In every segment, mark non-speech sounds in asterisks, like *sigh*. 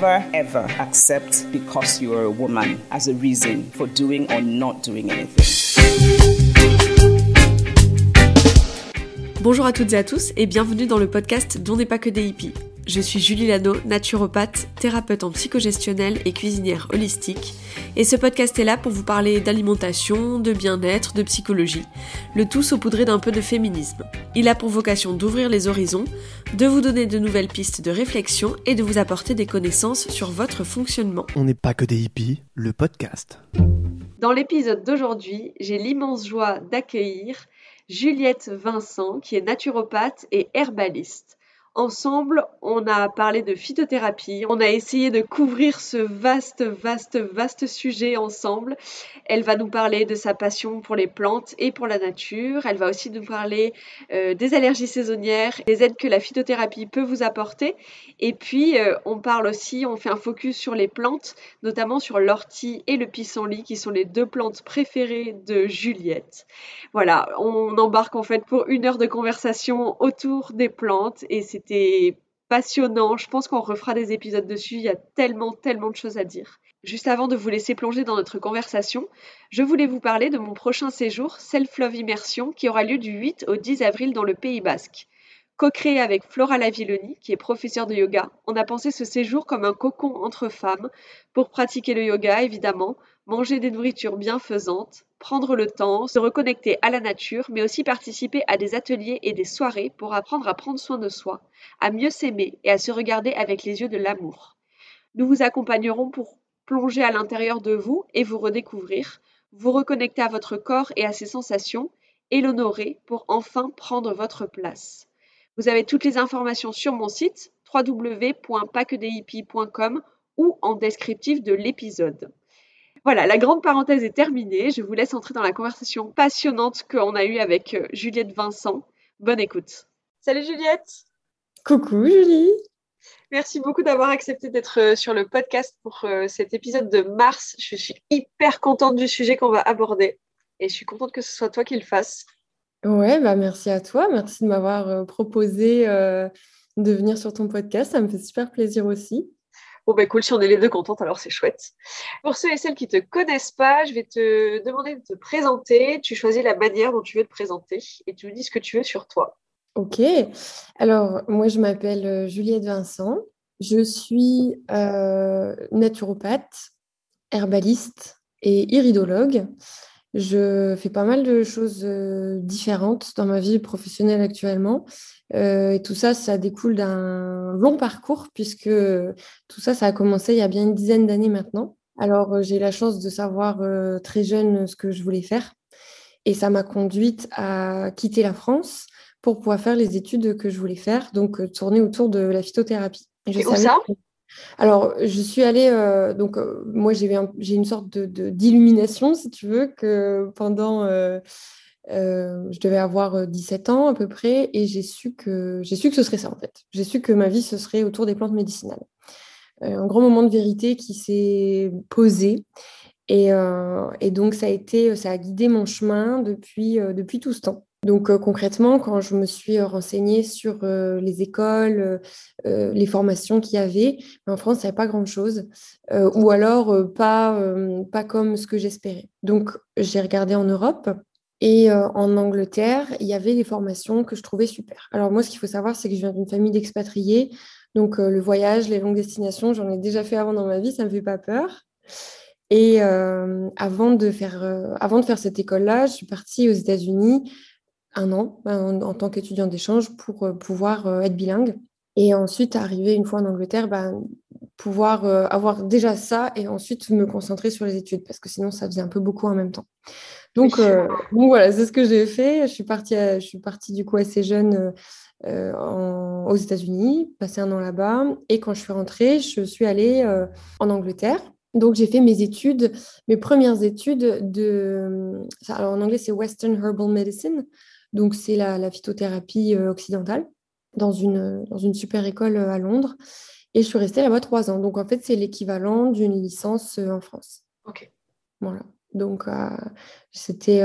Never ever accept because you are a woman as a reason for doing or not doing anything. Bonjour à toutes et à tous et bienvenue dans le podcast Dont n'est pas que des hippies. Je suis Julie Lano, naturopathe, thérapeute en psychogestionnel et cuisinière holistique. Et ce podcast est là pour vous parler d'alimentation, de bien-être, de psychologie. Le tout saupoudré d'un peu de féminisme. Il a pour vocation d'ouvrir les horizons, de vous donner de nouvelles pistes de réflexion et de vous apporter des connaissances sur votre fonctionnement. On n'est pas que des hippies, le podcast. Dans l'épisode d'aujourd'hui, j'ai l'immense joie d'accueillir Juliette Vincent, qui est naturopathe et herbaliste. Ensemble, on a parlé de phytothérapie, on a essayé de couvrir ce vaste, vaste, vaste sujet ensemble. Elle va nous parler de sa passion pour les plantes et pour la nature. Elle va aussi nous parler euh, des allergies saisonnières, des aides que la phytothérapie peut vous apporter. Et puis, euh, on parle aussi, on fait un focus sur les plantes, notamment sur l'ortie et le pissenlit, qui sont les deux plantes préférées de Juliette. Voilà, on embarque en fait pour une heure de conversation autour des plantes et c'était passionnant. Je pense qu'on refera des épisodes dessus. Il y a tellement, tellement de choses à dire. Juste avant de vous laisser plonger dans notre conversation, je voulais vous parler de mon prochain séjour Self Love Immersion qui aura lieu du 8 au 10 avril dans le Pays Basque. Co-créé avec Flora Lavilloni, qui est professeure de yoga, on a pensé ce séjour comme un cocon entre femmes pour pratiquer le yoga évidemment, manger des nourritures bienfaisantes, prendre le temps, se reconnecter à la nature, mais aussi participer à des ateliers et des soirées pour apprendre à prendre soin de soi, à mieux s'aimer et à se regarder avec les yeux de l'amour. Nous vous accompagnerons pour plonger à l'intérieur de vous et vous redécouvrir, vous reconnecter à votre corps et à ses sensations, et l'honorer pour enfin prendre votre place. Vous avez toutes les informations sur mon site www.pacquedeshippies.com ou en descriptif de l'épisode. Voilà, la grande parenthèse est terminée. Je vous laisse entrer dans la conversation passionnante qu'on a eue avec euh, Juliette Vincent. Bonne écoute. Salut Juliette. Coucou Julie. Merci beaucoup d'avoir accepté d'être euh, sur le podcast pour euh, cet épisode de mars. Je suis hyper contente du sujet qu'on va aborder et je suis contente que ce soit toi qui le fasses. Ouais, bah merci à toi. Merci de m'avoir euh, proposé euh, de venir sur ton podcast. Ça me fait super plaisir aussi. Bon, bah cool, si on est les deux contentes, alors c'est chouette. Pour ceux et celles qui ne te connaissent pas, je vais te demander de te présenter. Tu choisis la manière dont tu veux te présenter et tu me dis ce que tu veux sur toi. Ok. Alors, moi, je m'appelle euh, Juliette Vincent. Je suis euh, naturopathe, herbaliste et iridologue. Je fais pas mal de choses euh, différentes dans ma vie professionnelle actuellement. Euh, et tout ça, ça découle d'un long parcours puisque tout ça, ça a commencé il y a bien une dizaine d'années maintenant. Alors, euh, j'ai la chance de savoir euh, très jeune ce que je voulais faire. Et ça m'a conduite à quitter la France pour pouvoir faire les études que je voulais faire, donc tourner autour de la phytothérapie. je Et où ça? que- Alors, je suis allée, euh, donc euh, moi j'ai eu une sorte de, de- d'illumination, si tu veux, que pendant, euh, je devais avoir euh, 17 ans à peu près, et j'ai su que, ce serait ça en fait. J'ai su que ma vie, ce serait autour des plantes médicinales. Un grand moment de vérité qui s'est posé. Et, donc, ça a été, ça a guidé mon chemin depuis tout ce temps. Donc, euh, concrètement, quand je me suis euh, renseignée sur euh, les écoles, les formations qu'il y avait, en France, il n'y avait pas grand-chose, ou alors pas, pas comme ce que j'espérais. Donc, j'ai regardé en Europe. Et en Angleterre, il y avait des formations que je trouvais super. Alors moi, ce qu'il faut savoir, c'est que je viens d'une famille d'expatriés. Donc le voyage, les longues destinations, j'en ai déjà fait avant dans ma vie, ça ne me fait pas peur. Et avant, de faire, avant de faire cette école-là, je suis partie aux États-Unis un an en, en tant qu'étudiante d'échange pour euh, pouvoir euh, être bilingue. Et ensuite, arriver une fois en Angleterre, ben, pouvoir euh, avoir déjà ça et ensuite me concentrer sur les études parce que sinon, ça faisait un peu beaucoup en même temps. Donc, euh, donc voilà, c'est ce que j'ai fait. Je suis partie, à- je suis partie du coup assez jeune euh, en- aux États-Unis, passé un an là-bas. Et quand je suis rentrée, je suis allée en Angleterre Donc, j'ai fait mes études, mes premières études de. Alors, en anglais, c'est Western Herbal Medicine. Donc, c'est la, la, phytothérapie occidentale dans une, dans une super école à Londres. Et je suis restée là-bas trois ans. Donc, en fait, c'est l'équivalent d'une licence en France. OK. Voilà. Donc, c'était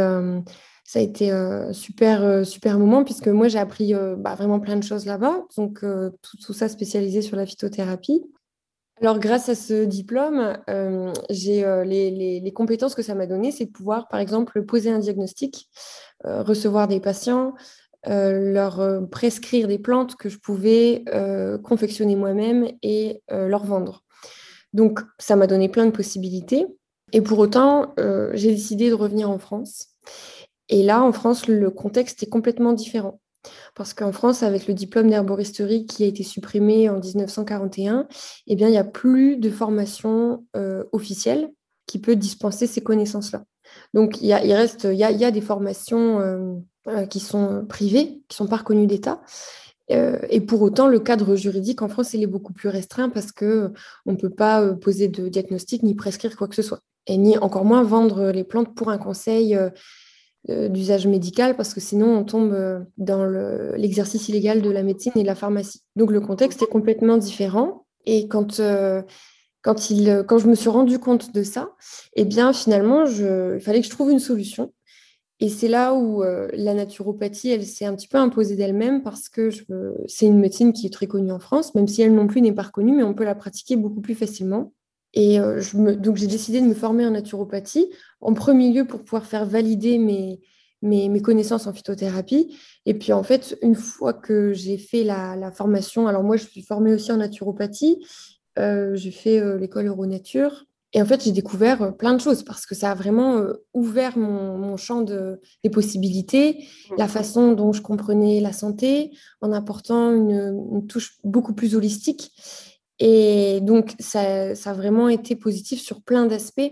ça a été un super, super moment puisque moi, j'ai appris bah, vraiment plein de choses là-bas. Donc, tout, tout, ça spécialisé sur la phytothérapie. Alors, grâce à ce diplôme, j'ai les, les, compétences que ça m'a donné, c'est de pouvoir, par exemple, poser un diagnostic, recevoir des patients, leur prescrire des plantes que je pouvais confectionner moi-même et leur vendre. Donc, ça m'a donné plein de possibilités. Et pour autant, j'ai décidé de revenir en France. Et là, en France, le contexte est complètement différent. Parce qu'en France, avec le diplôme d'herboristerie qui a été supprimé en 1941, eh bien, il n'y a plus de formation euh, officielle qui peut dispenser ces connaissances-là. Donc, il, y a, reste, il y a des formations euh, euh, qui sont privées, qui ne sont pas reconnues d'État. et pour autant, le cadre juridique en France, il est beaucoup plus restreint parce qu'on ne peut pas poser de diagnostic ni prescrire quoi que ce soit. Et ni encore moins vendre les plantes pour un conseil d'usage médical parce que sinon on tombe euh, dans l'exercice illégal de la médecine et de la pharmacie. Donc le contexte est complètement différent. Et quand, euh, quand, il, quand je me suis rendu compte de ça, eh bien finalement, je, il fallait que je trouve une solution. Et c'est là où euh, la naturopathie, elle s'est un petit peu imposée d'elle-même parce que c'est une médecine qui est très connue en France, même si elle non plus n'est pas reconnue, mais on peut la pratiquer beaucoup plus facilement. Et euh, je me, donc, j'ai décidé de me former en naturopathie, en premier lieu pour pouvoir faire valider mes, mes, mes, connaissances en phytothérapie. Et puis, en fait, une fois que j'ai fait la, la, formation, alors moi, je suis formée aussi en naturopathie, euh, j'ai fait euh, l'école Euronature. Et en fait, j'ai découvert plein de choses parce que ça a vraiment ouvert mon, mon, champ de, des possibilités, la façon dont je comprenais la santé, en apportant une, une touche beaucoup plus holistique. Et donc, ça, ça, a vraiment été positif sur plein d'aspects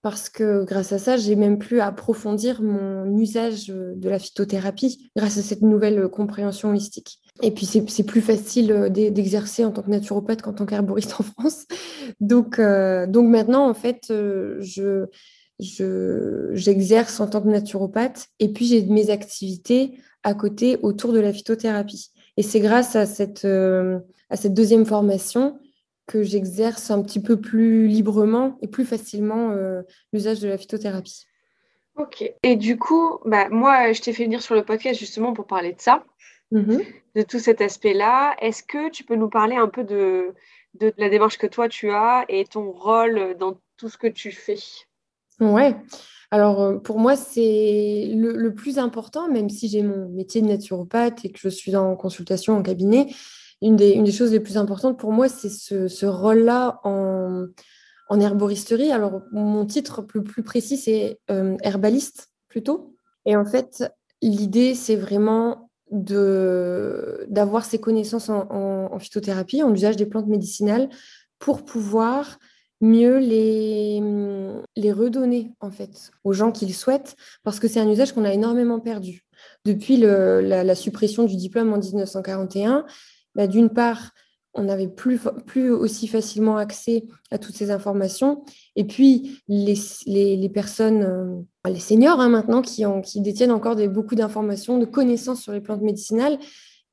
parce que grâce à ça, j'ai même pu approfondir mon usage de la phytothérapie grâce à cette nouvelle compréhension holistique. Et puis, c'est plus facile d'exercer en tant que naturopathe qu'en tant qu'herboriste en France. *laughs* Donc, euh, donc maintenant, en fait, je, j'exerce en tant que naturopathe et puis j'ai mes activités à côté autour de la phytothérapie. Et c'est grâce à cette, euh, à cette deuxième formation que j'exerce un petit peu plus librement et plus facilement euh, l'usage de la phytothérapie. Ok. Et du coup, bah, moi, je t'ai fait venir sur le podcast justement pour parler de ça, mmh de tout cet aspect-là. Est-ce que tu peux nous parler un peu de, de la démarche que toi tu as et ton rôle dans tout ce que tu fais? Ouais. Alors, euh, pour moi, c'est le, plus important, même si j'ai mon métier de naturopathe et que je suis en consultation en cabinet, une des, choses les plus importantes pour moi, c'est ce, rôle-là en, herboristerie. Alors, mon titre plus, précis, c'est euh, herbaliste plutôt. Et en fait, l'idée, c'est vraiment d'avoir ces connaissances en, phytothérapie, en usage des plantes médicinales, pour pouvoir mieux les, les redonner en fait aux gens qui le souhaitent, parce que c'est un usage qu'on a énormément perdu. Depuis le, la, suppression du diplôme en 1941, bah, d'une part, on n'avait plus, plus aussi facilement accès à toutes ces informations. Et puis, les, les, personnes, euh, les seniors hein, maintenant, qui, ont, qui détiennent encore beaucoup d'informations, de connaissances sur les plantes médicinales,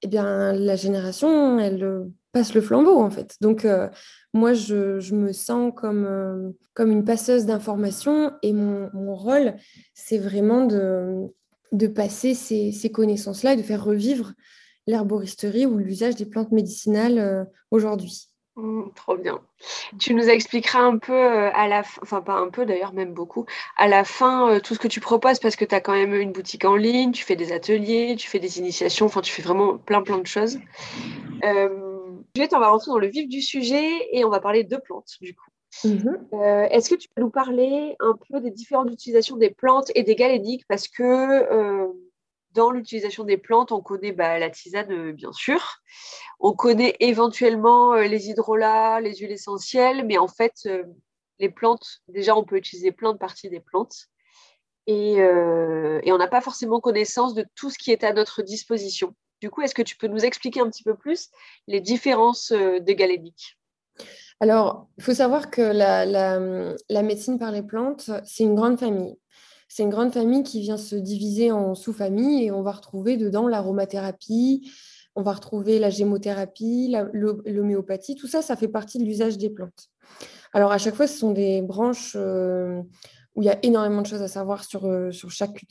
eh bien, la génération, elle euh, passe le flambeau, en fait. Donc, euh, moi, je, me sens comme, euh, comme une passeuse d'informations et mon, rôle, c'est vraiment de, de passer ces, ces connaissances-là et de faire revivre l'herboristerie ou l'usage des plantes médicinales euh, aujourd'hui. Mmh, trop bien. Tu nous expliqueras un peu euh, à la fin, enfin pas un peu d'ailleurs, même beaucoup, à la fin tout ce que tu proposes parce que tu as quand même une boutique en ligne, tu fais des ateliers, tu fais des initiations, enfin tu fais vraiment plein plein de choses. On va rentrer dans le vif du sujet et on va parler de plantes du coup. Mmh. Euh, Est-ce que tu peux nous parler un peu des différentes utilisations des plantes et des galéniques? Parce que euh, dans l'utilisation des plantes, on connaît bah, la tisane, euh, bien sûr. On connaît éventuellement euh, les hydrolats, les huiles essentielles, mais en fait, les plantes, déjà, on peut utiliser plein de parties des plantes. Et, et on n'a pas forcément connaissance de tout ce qui est à notre disposition. Du coup, est-ce que tu peux nous expliquer un petit peu plus les différences des galéniques? Alors, il faut savoir que la, médecine par les plantes, c'est une grande famille. C'est une grande famille qui vient se diviser en sous-familles et on va retrouver dedans l'aromathérapie, on va retrouver la gémothérapie, l'homéopathie. Tout ça, ça fait partie de l'usage des plantes. Alors, à chaque fois, ce sont des branches euh, où il y a énormément de choses à savoir sur, euh, sur chaque,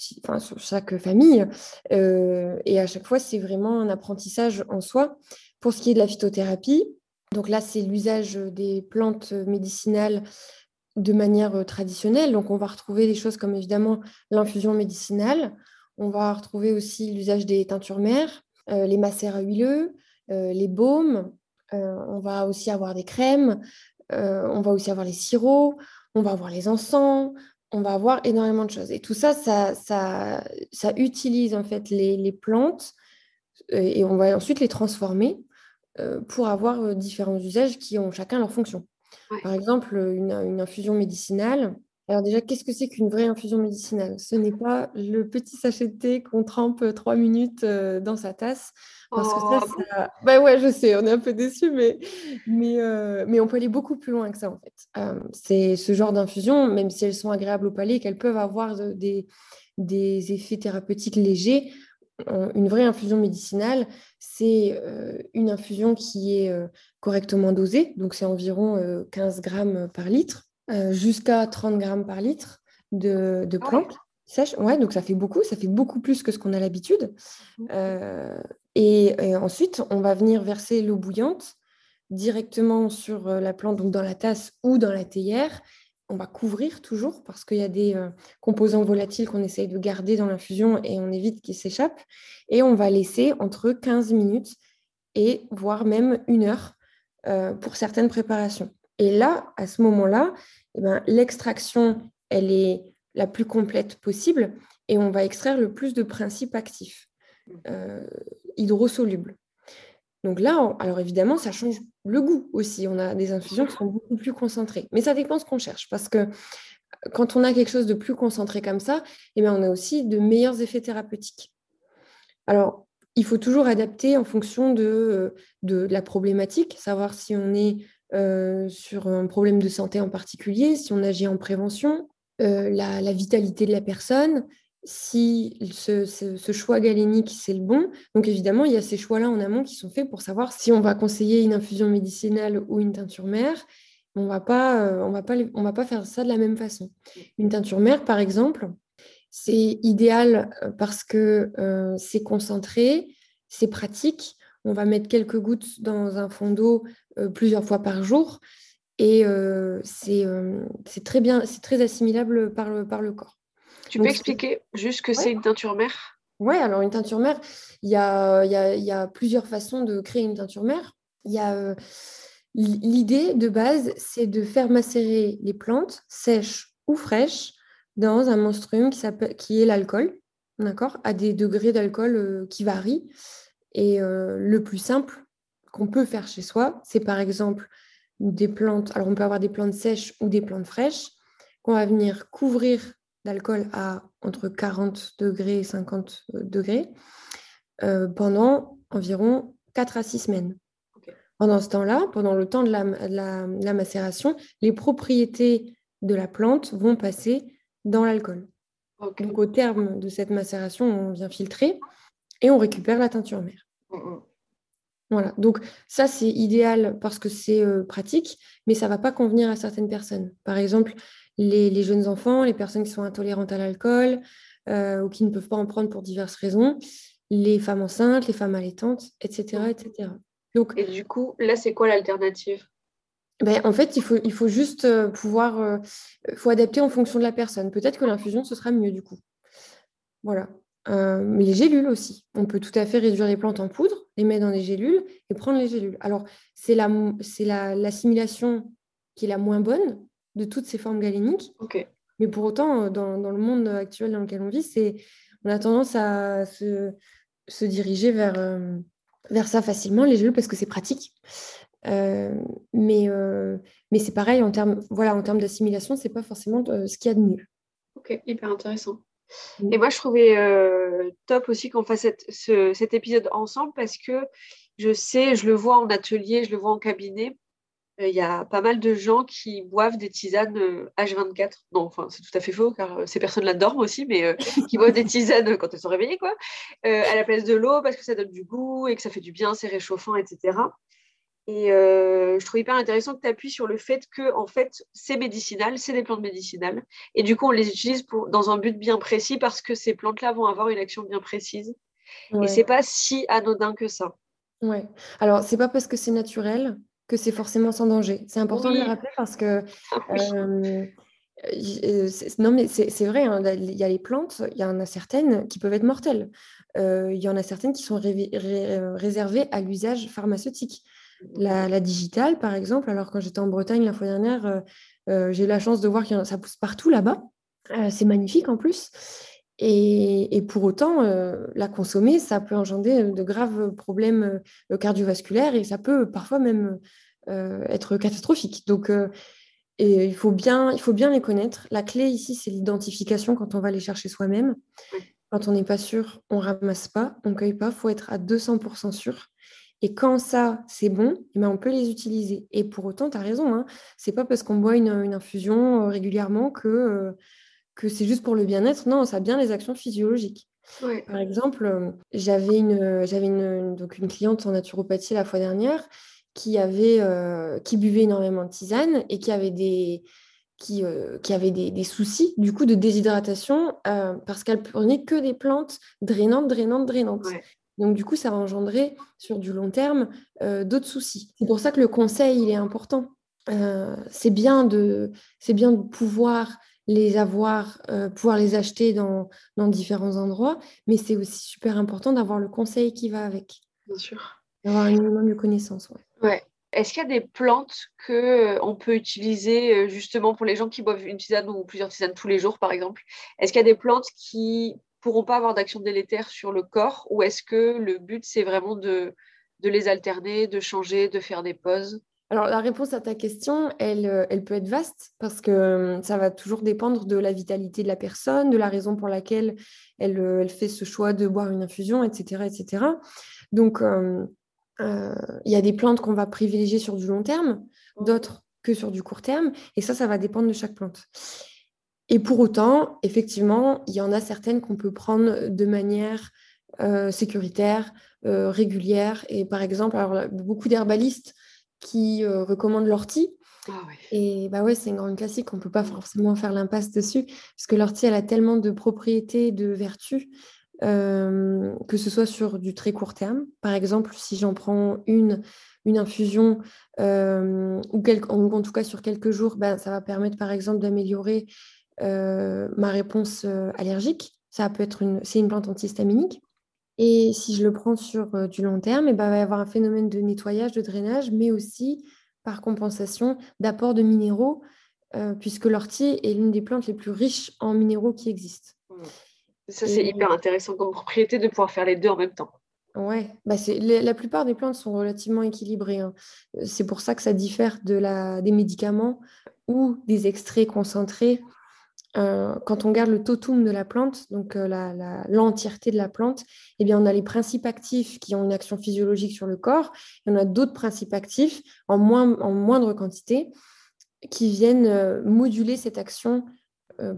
famille. Euh, et à chaque fois, c'est vraiment un apprentissage en soi. Pour ce qui est de la phytothérapie, donc là, c'est l'usage des plantes médicinales de manière euh, traditionnelle. Donc, on va retrouver des choses comme évidemment l'infusion médicinale. On va retrouver aussi l'usage des teintures mères, euh, les macères huileux, les baumes. On va aussi avoir des crèmes. On va aussi avoir les sirops. On va avoir les encens. On va avoir énormément de choses. Et tout ça, ça, ça, ça utilise en fait les, les plantes euh, et on va ensuite les transformer euh, pour avoir euh, différents usages qui ont chacun leur fonction. Ouais. Par exemple, une, une infusion médicinale. Alors déjà, qu'est-ce que c'est qu'une vraie infusion médicinale? Ce n'est pas le petit sachet de thé qu'on trempe trois minutes dans sa tasse. Parce que Oh, ça, ça... Bah ouais, je sais, on est un peu déçus, mais, mais, euh, mais on peut aller beaucoup plus loin que ça, en fait. Euh, c'est ce genre d'infusion, même si elles sont agréables au palais, qu'elles peuvent avoir de- des, des effets thérapeutiques légers, euh, une vraie infusion médicinale, c'est euh, une infusion qui est euh, correctement dosée, donc c'est environ euh, 15 grammes par litre, euh, jusqu'à 30 grammes par litre de, de Ah ouais. plantes sèches. Ouais, donc ça fait beaucoup, ça fait beaucoup plus que ce qu'on a l'habitude. Euh, et, et ensuite, on va venir verser l'eau bouillante directement sur euh, la plante, donc dans la tasse ou dans la théière. On va couvrir toujours parce qu'il y a des euh, composants volatiles qu'on essaye de garder dans l'infusion et on évite qu'ils s'échappent. Et on va laisser entre 15 minutes et voire même une heure euh, pour certaines préparations. Et là, à ce moment-là, eh ben, l'extraction, elle est la plus complète possible et on va extraire le plus de principes actifs euh, hydrosolubles. Donc là, alors évidemment, ça change le goût aussi. On a des infusions qui sont beaucoup plus concentrées. Mais ça dépend ce qu'on cherche. Parce que quand on a quelque chose de plus concentré comme ça, eh bien, on a aussi de meilleurs effets thérapeutiques. Alors, il faut toujours adapter en fonction de, de la problématique, savoir si on est euh, sur un problème de santé en particulier, si on agit en prévention, euh, la vitalité de la personne, si ce, choix galénique, c'est le bon. Donc évidemment, il y a ces choix-là en amont qui sont faits pour savoir si on va conseiller une infusion médicinale ou une teinture mère. On va pas, euh, on va pas, va pas faire ça de la même façon. Une teinture mère, par exemple, c'est idéal euh, parce que euh, c'est concentré, c'est pratique. On va mettre quelques gouttes dans un fond d'eau plusieurs fois par jour et c'est très bien, c'est très assimilable par le, par le corps. Tu peux expliquer juste que Ouais. c'est une teinture mère? Ouais, alors une teinture mère, il y a, il y a- il y a plusieurs façons de créer une teinture mère. Il y a euh, l'idée de base, c'est de faire macérer les plantes sèches ou fraîches dans un monstrum qui est l'alcool, d'accord, à des degrés d'alcool euh, qui varient. Et euh, le plus simple qu'on peut faire chez soi, c'est par exemple des plantes. Alors on peut avoir des plantes sèches ou des plantes fraîches qu'on va venir couvrir d'alcool à entre 40 degrés et 50 degrés euh, pendant environ 4 à 6 semaines. Pendant ce temps-là, pendant le temps de la, de la- de la macération, les propriétés de la plante vont passer dans l'alcool. Donc au terme de cette macération, on vient filtrer et on récupère la teinture mère. Mm, mm. Voilà, donc ça c'est idéal parce que c'est euh, pratique, mais ça ne va pas convenir à certaines personnes. Par exemple, les, les jeunes enfants, les personnes qui sont intolérantes à l'alcool euh, ou qui ne peuvent pas en prendre pour diverses raisons, les femmes enceintes, les femmes allaitantes, etc. etc. Donc, Et du coup, là, c'est quoi l'alternative? ben, en fait, il faut, il faut juste euh, pouvoir, euh, faut adapter en fonction de la personne. Peut-être que l'infusion, ce sera mieux du coup. Voilà. Euh, mais les gélules aussi. On peut tout à fait réduire les plantes en poudre, les mettre dans des gélules et prendre les gélules. Alors, c'est la, c'est la, l'assimilation qui est la moins bonne de toutes ces formes galéniques. Ok. Mais pour autant, euh, dans, dans le monde actuel dans lequel on vit, c'est, on a tendance à se, se diriger vers, euh, vers ça facilement, les gélules, parce que c'est pratique. Euh, mais euh, mais c'est pareil, en termes voilà, en termes d'assimilation, c'est pas forcément ce qu'il y a de mieux. Ok, hyper intéressant. Et moi, je trouvais top aussi qu'on fasse cette- ce- cet épisode ensemble parce que je sais, je le vois en atelier, je le vois en cabinet, il y a pas mal de gens qui boivent des tisanes euh, H24. Non, enfin, c'est tout à fait faux, car euh, ces personnes-là dorment aussi, mais euh, *laughs* qui boivent des tisanes quand elles sont réveillées, quoi, euh, à la place de l'eau, parce que ça donne du goût et que ça fait du bien, c'est réchauffant, etc. Et euh, je trouve hyper intéressant que tu appuies sur le fait que, en fait, c'est médicinal, c'est des plantes médicinales. Et du coup, on les utilise pour, dans un but bien précis parce que ces plantes-là vont avoir une action bien précise. Ouais. Et c'est pas si anodin que ça. Ouais. Alors, c'est pas parce que c'est naturel que c'est forcément sans danger. C'est important de le rappeler parce que Ah euh, euh, c'est- non, mais c'est vrai, hein, il y a les plantes, il y en a certaines qui peuvent être mortelles. Euh, il y en a certaines qui sont ré- réservées à l'usage pharmaceutique. La, la digitale, par exemple, alors quand j'étais en Bretagne la fois dernière, euh, j'ai eu la chance de voir que ça pousse partout là-bas. Euh, c'est magnifique en plus. Et, et pour autant, euh, la consommer, ça peut engendrer de graves problèmes euh, cardiovasculaires et ça peut parfois même euh, être catastrophique. Donc, euh, et il, faut bien, il faut bien les connaître. La clé ici, c'est l'identification quand on va les chercher soi-même. Quand on n'est pas sûr, on ramasse pas, on cueille pas. Il faut être à 200% sûr. Et quand ça, c'est bon, eh ben, on peut les utiliser. Et pour autant, tu as raison, hein, c'est pas parce qu'on boit une, une infusion euh, régulièrement que, euh, que c'est juste pour le bien-être. Non, ça a bien les actions physiologiques. Ouais. Par exemple, euh, j'avais une, j'avais une, une- donc une cliente en naturopathie la fois dernière qui, avait, euh, qui buvait énormément de tisane et qui avait des, qui, euh, qui avait des, des soucis du coup de déshydratation euh, parce qu'elle prenait que des plantes drainantes, drainantes, drainantes. Ouais. Donc du coup, ça a engendré sur du long terme euh, d'autres soucis. C'est pour ça que le conseil, il est important. Euh, c'est bien de, c'est bien de pouvoir les avoir, euh, pouvoir les acheter dans, dans différents endroits, mais c'est aussi super important d'avoir le conseil qui va avec, Bien sûr. d'avoir un minimum de connaissances. ouais. Ouais. Est-ce qu'il y a des plantes que euh, on peut utiliser euh, justement pour les gens qui boivent une tisane ou plusieurs tisanes tous les jours, par exemple? Est-ce qu'il y a des plantes qui pourront pas avoir d'action délétère sur le corps ou est-ce que le but c'est vraiment de, de les alterner, de changer, de faire des pauses? Alors, la réponse à ta question, elle, euh, peut être vaste parce que euh, ça va toujours dépendre de la vitalité de la personne, de la raison pour laquelle elle, euh, fait ce choix de boire une infusion, etc. etc. Donc, il y a des plantes qu'on va privilégier sur du long terme, d'autres que sur du court terme, et ça, ça va dépendre de chaque plante. Et pour autant, effectivement, il y en a certaines qu'on peut prendre de manière sécuritaire, régulière. Et par exemple, beaucoup d'herbalistes qui euh, recommandent l'ortie. Ah ouais. Et bah ouais, c'est une grande classique, on ne peut pas forcément faire l'impasse dessus, parce que l'ortie, elle a tellement de propriétés, de vertus, euh, que ce soit sur du très court terme. Par exemple, si j'en prends une, une infusion, euh, ou, quel- en tout cas sur quelques jours, ben, ça va permettre par exemple d'améliorer euh, ma réponse allergique. Ça peut être une, c'est une plante antihistaminique. Et si je le prends sur euh, du long terme, eh ben, il va y avoir un phénomène de nettoyage, de drainage, mais aussi par compensation d'apport de minéraux, euh, puisque l'ortie est l'une des plantes les plus riches en minéraux qui existent. Ça, c'est Et- hyper intéressant comme propriété de pouvoir faire les deux en même temps. Ouais, bah la plupart des plantes sont relativement équilibrées. hein. Euh, C'est pour ça que ça diffère de la, des médicaments ou des extraits concentrés. Euh, quand on regarde le totum de la plante, donc euh, l'entièreté de la plante, eh bien, on a les principes actifs qui ont une action physiologique sur le corps, et on a d'autres principes actifs en, moins, en moindre quantité qui viennent euh, moduler cette action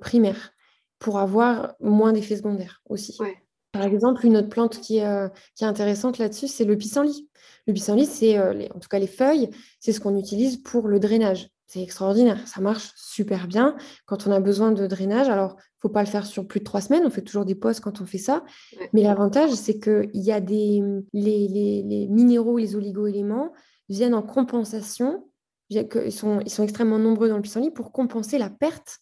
primaire pour avoir moins d'effets secondaires aussi. Ouais. Par exemple, une autre plante qui est, qui est intéressante là-dessus, c'est le pissenlit. Le pissenlit, c'est en tout cas les feuilles, c'est ce qu'on utilise pour le drainage. C'est extraordinaire, ça marche super bien quand on a besoin de drainage. Alors, il ne faut pas le faire sur plus de trois semaines, on fait toujours des pauses quand on fait ça. Ouais. Mais l'avantage, c'est qu'il y a des les, les- les minéraux, les oligo-éléments viennent en compensation. Ils sont, ils sont extrêmement nombreux dans le pissenlit pour compenser la perte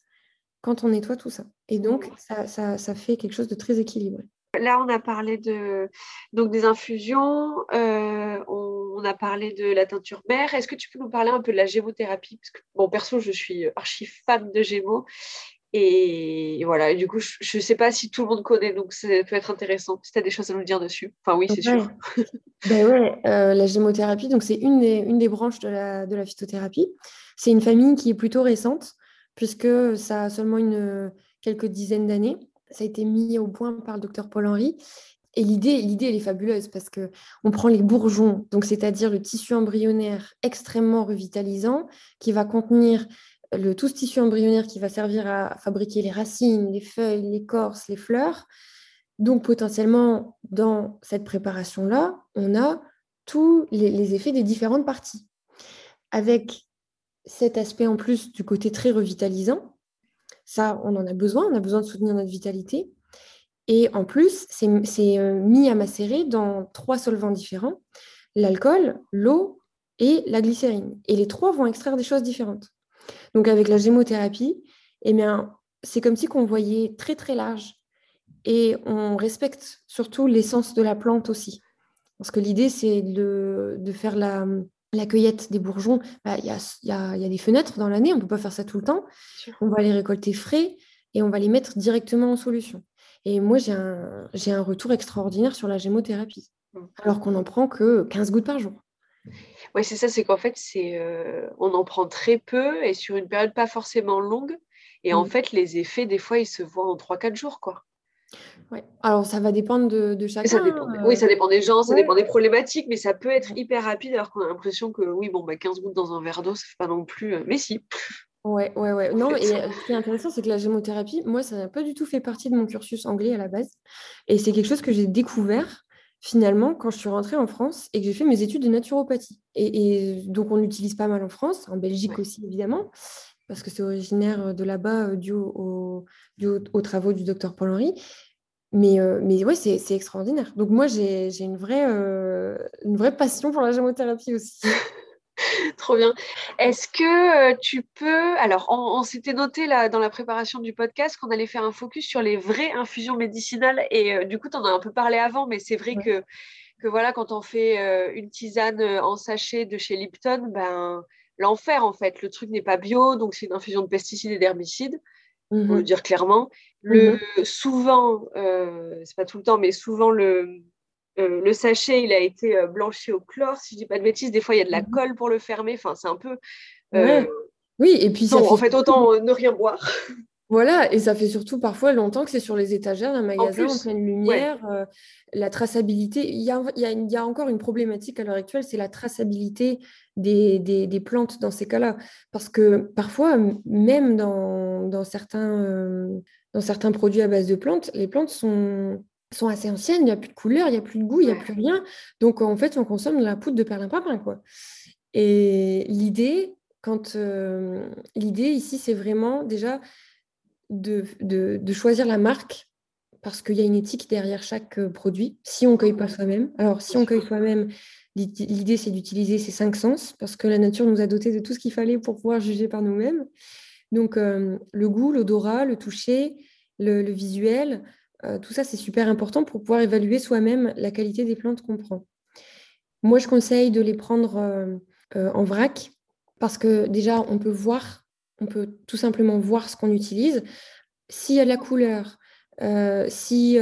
quand on nettoie tout ça. Et donc, ça, ça- ça fait quelque chose de très équilibré. Là, on a parlé de, donc des infusions, euh, on, on a parlé de la teinture mère. Est-ce que tu peux nous parler un peu de la gémothérapie? Parce que, bon, perso, je suis archi fan de gémeaux. Et voilà, du coup, je ne sais pas si tout le monde connaît, donc ça peut être intéressant si tu as des choses à nous dire dessus. Enfin, oui, c'est sûr. Ben ouais, euh, la gémothérapie, donc c'est une des, branches de la, de la phytothérapie. C'est une famille qui est plutôt récente, puisque ça a seulement une, quelques dizaines d'années. Ça a été mis au point par le docteur Paul Henry. Et l'idée, l'idée, elle est fabuleuse parce que on prend les bourgeons, donc c'est-à-dire le tissu embryonnaire extrêmement revitalisant, qui va contenir le, tout ce tissu embryonnaire qui va servir à fabriquer les racines, les feuilles, l'écorce, les fleurs. Donc potentiellement, dans cette préparation-là, on a tous les effets des différentes parties. Avec cet aspect en plus du côté très revitalisant, ça, on en a besoin, on a besoin de soutenir notre vitalité. Et en plus, c'est euh, mis à macérer dans trois solvants différents, l'alcool, l'eau et la glycérine. Et les trois vont extraire des choses différentes. Donc avec la gémothérapie, eh bien, c'est comme si on voyait très très large et on respecte surtout l'essence de la plante aussi. Parce que l'idée, c'est de, de, faire la, la, cueillette des bourgeons. Bah, il y, a, y, a, y, a, des fenêtres dans l'année, on ne peut pas faire ça tout le temps. On va les récolter frais et on va les mettre directement en solution. Et moi, j'ai un, un, retour extraordinaire sur la gémothérapie, mmh. alors qu'on n'en prend que 15 gouttes par jour. Oui, c'est ça, c'est qu'en fait, c'est, euh, on en prend très peu et sur une période pas forcément longue. Et mmh. en fait, les effets, des fois, ils se voient en 3-4 jours. quoi. Ouais. Alors, ça va dépendre de, de chacun. Ça dépend, euh... Oui, ça dépend des gens, ça ouais. dépend des problématiques, mais ça peut être hyper rapide alors qu'on a l'impression que, oui, bon, bah, 15 gouttes dans un verre d'eau, ça fait pas non plus. Euh, mais si. Ouais, ouais, ouais. Non, et ce qui est intéressant, c'est que la gémothérapie, moi, ça n'a pas du tout fait partie de mon cursus anglais à la base. Et c'est quelque chose que j'ai découvert finalement quand je suis rentrée en France et que j'ai fait mes études de naturopathie. Et, et donc, on l'utilise pas mal en France, en Belgique ouais. aussi, évidemment, parce que c'est originaire de là-bas, dû, au, dû au, aux travaux du docteur Paul-Henri. Mais, euh, mais ouais, c'est extraordinaire. Donc, moi, j'ai une, vraie, euh, une vraie passion pour la gémothérapie aussi. *laughs* Trop bien. Est-ce que euh, tu peux... Alors, on, on s'était noté là, dans la préparation du podcast qu'on allait faire un focus sur les vraies infusions médicinales. Et euh, du coup, tu en as un peu parlé avant, mais c'est vrai ouais. que, que voilà, quand on fait euh, une tisane en sachet de chez Lipton, ben, l'enfer en fait. Le truc n'est pas bio, donc c'est une infusion de pesticides et d'herbicides. Mm -hmm. On le dire clairement. Le, mm -hmm. Souvent, c'est pas tout le temps, mais souvent le, euh, le sachet, il a été euh, blanchi au chlore, si je dis pas de bêtises. Des fois, il y a de la colle pour le fermer. Enfin, c'est un peu. Euh... Ouais. Oui, et puis ça non, fait... en fait, autant ne rien boire. *laughs* Voilà, et ça fait surtout parfois longtemps que c'est sur les étagères d'un magasin en, en, pleine lumière. Ouais. Euh, la traçabilité, il y, a, il, y a, il y, a, encore une problématique à l'heure actuelle, c'est la traçabilité des, des, des, plantes dans ces cas-là. Parce que parfois, même dans, dans, certains, euh, dans certains produits à base de plantes, les plantes sont, sont assez anciennes, il n'y a plus de couleur, il n'y a plus de goût, il n'y a plus rien. Donc, en fait, on consomme de la poudre de perlimpinpin, quoi. Et l'idée, quand euh, l'idée ici, c'est vraiment déjà de, de, de, choisir la marque parce qu'il y a une éthique derrière chaque euh, produit. Si on ne cueille pas soi-même, alors si on cueille soi-même, l'idée, c'est d'utiliser ces cinq sens parce que la nature nous a dotés de tout ce qu'il fallait pour pouvoir juger par nous-mêmes. Donc, euh, le goût, l'odorat, le toucher, le, le visuel, euh, tout ça, c'est super important pour pouvoir évaluer soi-même la qualité des plantes qu'on prend. Moi, je conseille de les prendre euh, euh, en vrac parce que déjà, on peut voir, on peut tout simplement voir ce qu'on utilise. S'il y a la couleur, si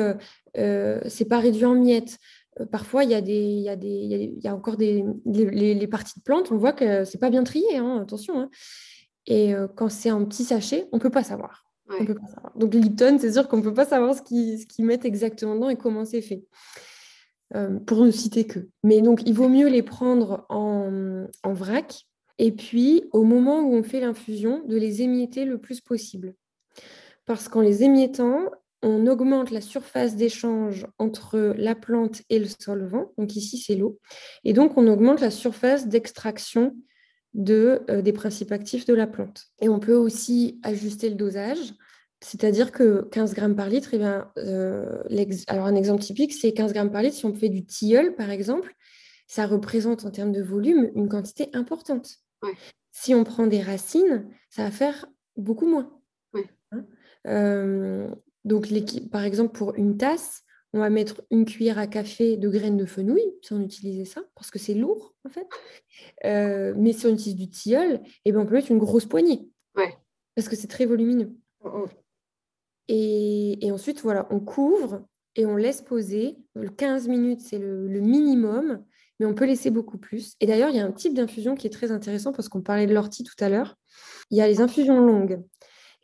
c'est pas réduit en miettes, parfois il y, a y y a encore des les, parties de plantes, on voit que c'est pas bien trié, hein, attention. Hein. Et quand c'est en petit sachet, on peut pas savoir. Donc Lipton, c'est sûr qu'on ne peut pas savoir ce qu'ils qu mettent exactement dedans et comment c'est fait. Euh, pour ne citer que. Mais donc, il vaut mieux les prendre en, en, vrac et puis, au moment où on fait l'infusion, de les émietter le plus possible. Parce qu'en les émiettant, on augmente la surface d'échange entre la plante et le solvant. Donc ici, c'est l'eau. Et donc, on augmente la surface d'extraction de, euh, des principes actifs de la plante. Et on peut aussi ajuster le dosage, c'est-à-dire que 15 grammes par litre, eh bien, euh, alors un exemple typique, c'est 15 grammes par litre. Si on fait du tilleul, par exemple, ça représente en termes de volume une quantité importante. Ouais. Si on prend des racines, ça va faire beaucoup moins. Ouais. Hein? Euh, donc, par exemple, pour une tasse, on va mettre une cuillère à café de graines de fenouil, si on utilisait ça, parce que c'est lourd, en fait. Euh, mais si on utilise du tilleul, eh ben, on peut mettre une grosse poignée. Ouais. Parce que c'est très volumineux. Oh, oh. Et, et, ensuite, voilà, on couvre et on laisse poser. 15 minutes, c'est le, le, minimum, mais on peut laisser beaucoup plus. Et d'ailleurs, il y a un type d'infusion qui est très intéressant parce qu'on parlait de l'ortie tout à l'heure. Il y a les infusions longues.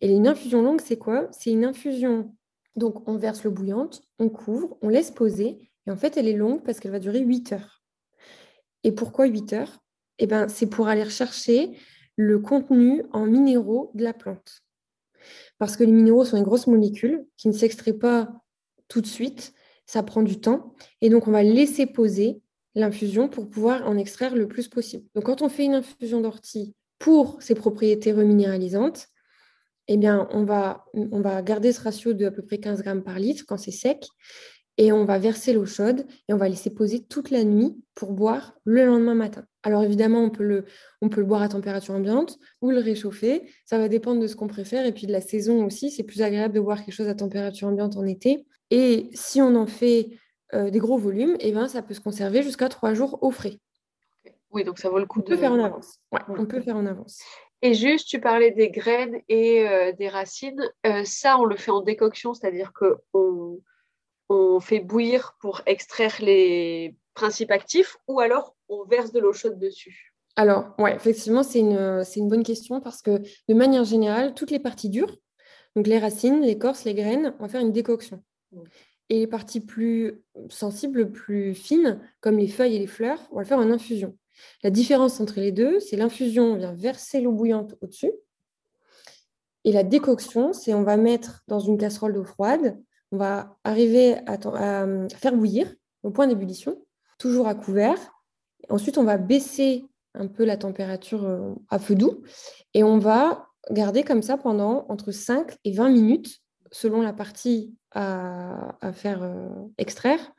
Et une infusion longue, c'est quoi? C'est une infusion Donc, on verse l'eau bouillante, on couvre, on laisse poser. Et en fait, elle est longue parce qu'elle va durer 8 heures. Et pourquoi 8 heures? Eh ben, C'est pour aller rechercher le contenu en minéraux de la plante. Parce que les minéraux sont une grosse molécule qui ne s'extrait pas tout de suite, ça prend du temps. Et donc, on va laisser poser l'infusion pour pouvoir en extraire le plus possible. Donc, quand on fait une infusion d'ortie pour ses propriétés reminéralisantes, eh bien, on va, on va garder ce ratio de à peu près 15 grammes par litre quand c'est sec et on va verser l'eau chaude et on va laisser poser toute la nuit pour boire le lendemain matin. Alors évidemment, on peut le, on peut le boire à température ambiante ou le réchauffer. Ça va dépendre de ce qu'on préfère et puis de la saison aussi. C'est plus agréable de boire quelque chose à température ambiante en été. Et si on en fait euh, des gros volumes, eh ben, ça peut se conserver jusqu'à trois jours au frais. Oui, donc ça vaut le coup on de... peut faire en avance. Ouais, on peut faire en avance. Et juste, tu parlais des graines et euh, des racines. Euh, ça, on le fait en décoction, c'est-à-dire qu'on on fait bouillir pour extraire les principes actifs ou alors on verse de l'eau chaude dessus? Alors, ouais, effectivement, c'est une, une, bonne question parce que de manière générale, toutes les parties dures, donc les racines, l'écorce, les graines, on va faire une décoction. Mm. Et les parties plus sensibles, plus fines, comme les feuilles et les fleurs, on va le faire en infusion. La différence entre les deux, c'est l'infusion, on vient verser l'eau bouillante au-dessus. Et la décoction, c'est on va mettre dans une casserole d'eau froide on va arriver à, faire bouillir au point d'ébullition, toujours à couvert. Ensuite, on va baisser un peu la température euh, à feu doux et on va garder comme ça pendant entre 5 et 20 minutes selon la partie à, faire euh, extraire.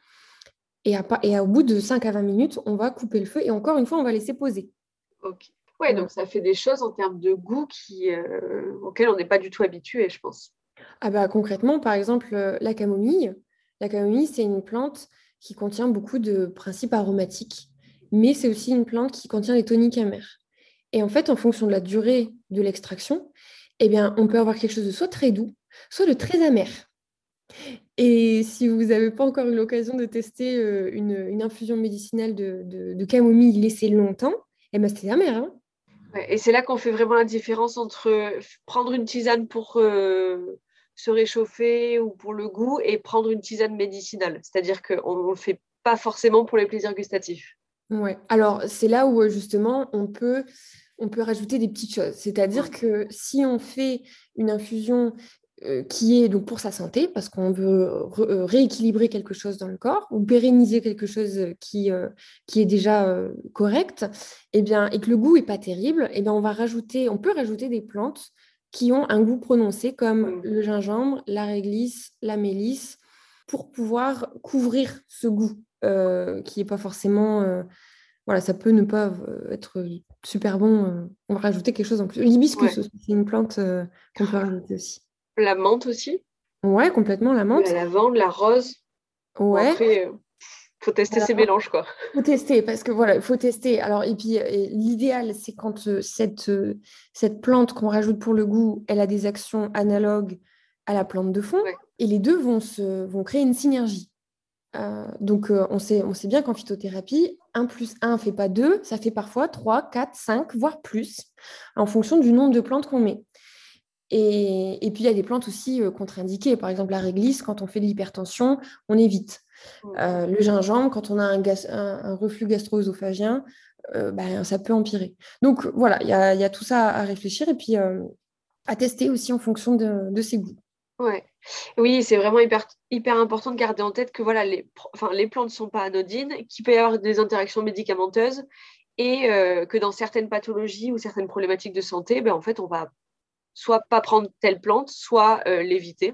Et, et, au bout de 5 à 20 minutes, on va couper le feu et encore une fois, on va laisser poser. Ok. Ouais, donc ça fait des choses en termes de goût qui, euh, auxquelles on n'est pas du tout habitué, je pense. Ah bah, concrètement, par exemple, euh, la camomille. La camomille, c'est une plante qui contient beaucoup de principes aromatiques, mais c'est aussi une plante qui contient les toniques amers. Et en fait, en fonction de la durée de l'extraction, eh bien, on peut avoir quelque chose de soit très doux, soit de très amer. Et si vous n'avez pas encore eu l'occasion de tester euh, une, infusion médicinale de, camomille laissée longtemps, eh ben, c'est amer. Hein et c'est là qu'on fait vraiment la différence entre prendre une tisane pour euh, se réchauffer ou pour le goût et prendre une tisane médicinale. C'est-à-dire qu'on ne le fait pas forcément pour les plaisirs gustatifs. Ouais. Alors, c'est là où justement on peut, on peut rajouter des petites choses. C'est-à-dire que si on fait une infusion euh, qui est donc pour sa santé, parce qu'on veut euh, rééquilibrer quelque chose dans le corps ou pérenniser quelque chose qui, euh, qui est déjà correct, et, eh bien, et que le goût n'est pas terrible, et eh bien on va rajouter, on peut rajouter des plantes qui ont un goût prononcé comme mmh. le gingembre, la réglisse, la mélisse, pour pouvoir couvrir ce goût euh, qui n'est pas forcément... Euh, voilà, ça peut ne pas euh, être super bon. on va rajouter quelque chose en plus. L'hibiscus c'est une plante qu'on peut rajouter aussi. La menthe aussi Ouais, complètement, la menthe. La lavande, la rose. Ouais faut tester ces mélanges quoi. Faut tester parce que voilà, il faut tester. Alors et puis l'idéal c'est quand euh, cette euh, cette plante qu'on rajoute pour le goût, elle a des actions analogues à la plante de fond et les deux vont se vont créer une synergie. Euh, donc on sait on sait bien qu'en phytothérapie, 1 plus 1 ne fait pas 2, ça fait parfois 3, 4, 5, voire plus, en fonction du nombre de plantes qu'on met. Et, et, puis il y a des plantes aussi contre-indiquées. Par exemple, la réglisse, quand on fait de l'hypertension, on évite. Euh, le gingembre, quand on a un, reflux gastro-œsophagien, euh, ben, ça peut empirer. Donc voilà, il y, a, tout ça à réfléchir et puis euh, à tester aussi en fonction de, ses goûts. Ouais. Oui, c'est vraiment hyper, hyper important de garder en tête que voilà, les, enfin, les plantes ne sont pas anodines, qu'il peut y avoir des interactions médicamenteuses et que dans certaines pathologies ou certaines problématiques de santé, ben, en fait, on va soit pas prendre telle plante, soit l'éviter.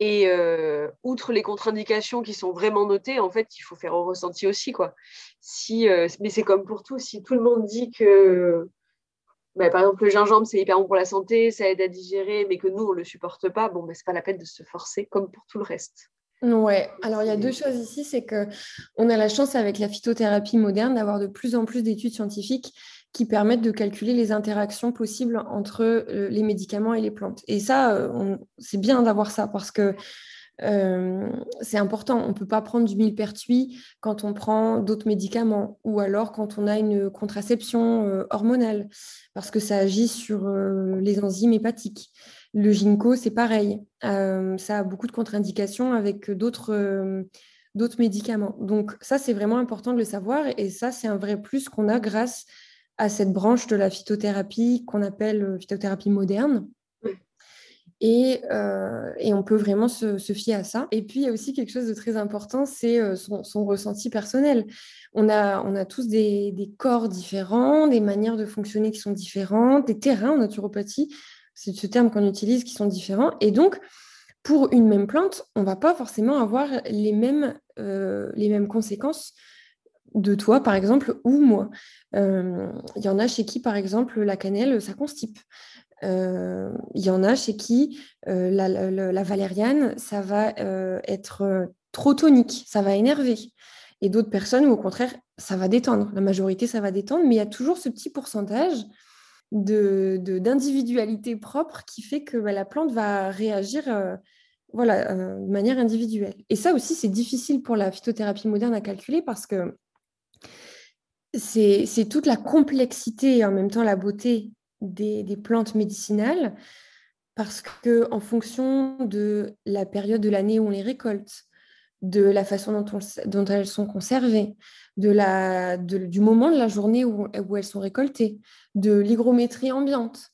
Et euh, outre les contre-indications qui sont vraiment notées, en fait, il faut faire au ressenti aussi. Quoi. Si, euh, mais c'est comme pour tout, si tout le monde dit que, bah, par exemple, le gingembre, c'est hyper bon pour la santé, ça aide à digérer, mais que nous, on ne le supporte pas, bon, bah, ce n'est pas la peine de se forcer comme pour tout le reste. Ouais, alors il y a deux choses ici, c'est que on a la chance avec la phytothérapie moderne d'avoir de plus en plus d'études scientifiques qui permettent de calculer les interactions possibles entre euh, les médicaments et les plantes. Et ça, euh, c'est bien d'avoir ça parce que euh, c'est important. On ne peut pas prendre du millepertuis quand on prend d'autres médicaments ou alors quand on a une contraception hormonale parce que ça agit sur les enzymes hépatiques. Le ginkgo, c'est pareil. Ça a beaucoup de contre-indications avec d'autres d'autres médicaments. Donc ça, c'est vraiment important de le savoir. Et ça, c'est un vrai plus qu'on a grâce à cette branche de la phytothérapie qu'on appelle euh, phytothérapie moderne. Et, et, on peut vraiment se, fier à ça. Et puis, il y a aussi quelque chose de très important, c'est son, ressenti personnel. On a, on a tous des, des, corps différents, des manières de fonctionner qui sont différentes, des terrains en naturopathie c'est ce terme qu'on utilise, qui sont différents. Et donc, pour une même plante, on ne va pas forcément avoir les mêmes, euh, les mêmes conséquences de toi, par exemple, ou moi. Il euh, y en a chez qui, par exemple, la cannelle, ça constipe. Il euh, y en a chez qui la, la, valériane, ça va être trop tonique, ça va énerver. Et d'autres personnes au contraire, ça va détendre. La majorité, ça va détendre, mais il y a toujours ce petit pourcentage d'individualité de, propre qui fait que bah, la plante va réagir euh, voilà, euh, de manière individuelle. Et ça aussi, c'est difficile pour la phytothérapie moderne à calculer parce que c'est toute la complexité et en même temps la beauté des, plantes médicinales parce que en fonction de la période de l'année où on les récolte, de la façon dont, dont elles sont conservées, de la, du moment de la journée où, où elles sont récoltées, de l'hygrométrie ambiante,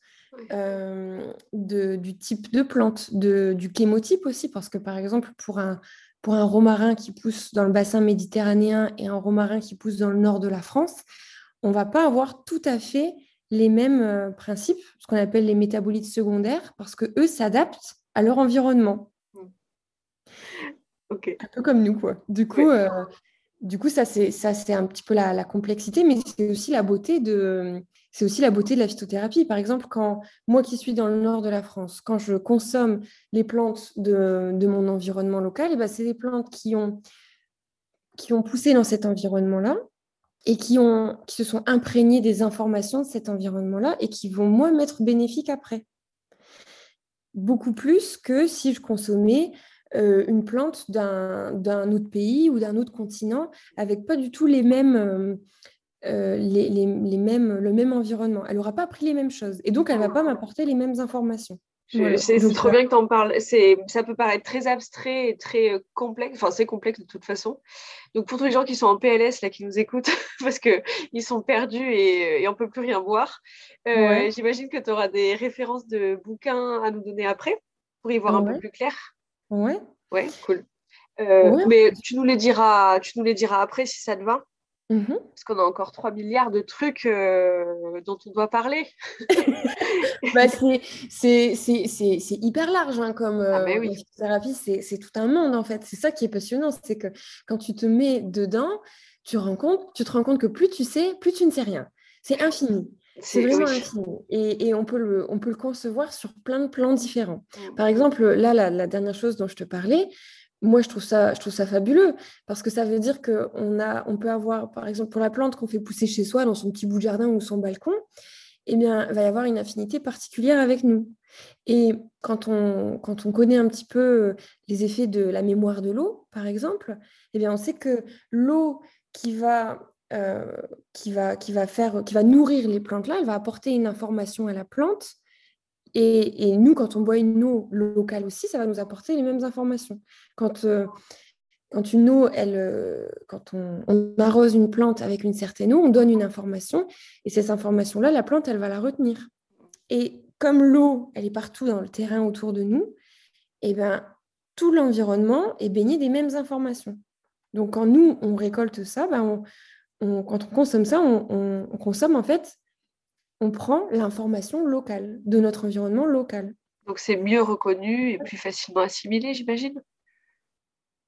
euh, de, du type de plante, de, du chémotype aussi, parce que par exemple, pour un, pour un romarin qui pousse dans le bassin méditerranéen et un romarin qui pousse dans le nord de la France, on ne va pas avoir tout à fait les mêmes euh, principes, ce qu'on appelle les métabolites secondaires, parce que eux s'adaptent à leur environnement. Un peu comme nous, quoi. Du coup, euh, du coup ça, c'est, un petit peu la, complexité, mais c'est aussi la beauté de, la phytothérapie. Par exemple, quand moi qui suis dans le nord de la France, quand je consomme les plantes de, mon environnement local, et eh ben, c'est des plantes qui ont, poussé dans cet environnement-là et qui se sont imprégnées des informations de cet environnement-là et qui vont, moi, m'être bénéfiques après. Beaucoup plus que si je consommais euh, une plante d'un autre pays ou d'un autre continent avec pas du tout les mêmes... Euh, euh, les, mêmes, le même environnement. Elle n'aura pas appris les mêmes choses. Et donc, elle ne va pas m'apporter les mêmes informations. C'est trop bien que tu en parles. Ça peut paraître très abstrait et très complexe. Enfin, c'est complexe de toute façon. Donc, pour tous les gens qui sont en PLS, là, qui nous écoutent, *laughs* parce qu'ils sont perdus et, on ne peut plus rien voir, euh, j'imagine que tu auras des références de bouquins à nous donner après pour y voir un peu plus clair. Ouais. Ouais, cool. Mais tu nous, les diras, tu nous les diras après si ça te va. Mhm. Parce qu'on a encore 3 milliards de trucs euh, dont on doit parler. *laughs* bah, c'est hyper large hein, comme ah, bah thérapie, c'est tout un monde en fait. C'est ça qui est passionnant, c'est que quand tu te mets dedans, tu, rends compte, tu te rends compte que plus tu sais, plus tu ne sais rien. C'est infini. C'est vraiment infini. Et, et, on, peut le, on peut le concevoir sur plein de plans différents. Mm. Par exemple, là, la, la, dernière chose dont je te parlais, moi, je trouve ça, je trouve ça fabuleux parce que ça veut dire qu'on a, on peut avoir, par exemple, pour la plante qu'on fait pousser chez soi, dans son petit bout de jardin ou son balcon, eh bien, il va y avoir une affinité particulière avec nous. Et quand on, quand on connaît un petit peu les effets de la mémoire de l'eau, par exemple, eh bien, on sait que l'eau qui va, euh, qui, va, qui, va faire, qui va nourrir les plantes là, elle va apporter une information à la plante et, nous, quand on boit une eau locale aussi, ça va nous apporter les mêmes informations. Quand, euh, quand une eau, elle, euh, quand on, arrose une plante avec une certaine eau, on donne une information, et cette information-là, la plante, elle va la retenir. Et comme l'eau, elle est partout dans le terrain autour de nous, et eh ben, tout l'environnement est baigné des mêmes informations. Donc, quand nous, on récolte ça, ben quand on consomme ça, on, on consomme en fait on prend l'information locale, de notre environnement local. Donc c'est mieux reconnu et plus facilement assimilé, j'imagine?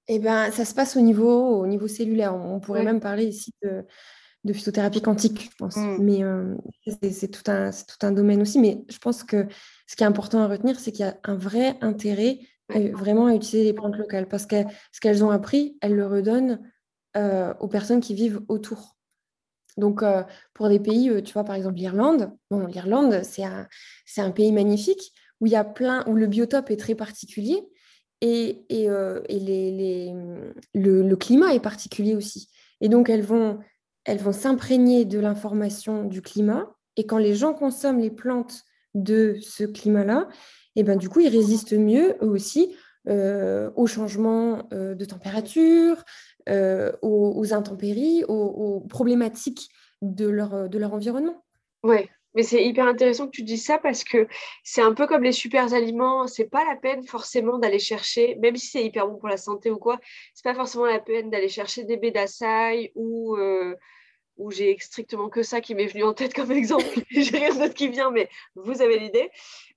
Eh bien, ça se passe au niveau, au niveau cellulaire. On pourrait même parler ici de, phytothérapie quantique, je pense. Mm. Mais euh, c'est tout, un, tout un domaine aussi. Mais je pense que ce qui est important à retenir, c'est qu'il y a un vrai intérêt vraiment à utiliser les plantes locales. Parce que ce qu'elles ont appris, elles le redonnent euh, aux personnes qui vivent autour. Donc, euh, pour des pays, euh, tu vois, par exemple l'Irlande, bon, l'Irlande, c'est un, pays magnifique où il y a plein, où le biotope est très particulier et, le, climat est particulier aussi. Et donc, elles vont, s'imprégner de l'information du climat. Et quand les gens consomment les plantes de ce climat-là, et ben du coup, ils résistent mieux, eux aussi, euh, aux changements de température, euh, aux, intempéries, aux, problématiques de leur, de leur environnement. Ouais, mais c'est hyper intéressant que tu dises ça parce que c'est un peu comme les super aliments. C'est pas la peine forcément d'aller chercher, même si c'est hyper bon pour la santé ou quoi, c'est pas forcément la peine d'aller chercher des baies d'açaï ou euh, où j'ai strictement que ça qui m'est venu en tête comme *laughs* exemple. j'ai rien d'autre qui vient, mais vous avez l'idée.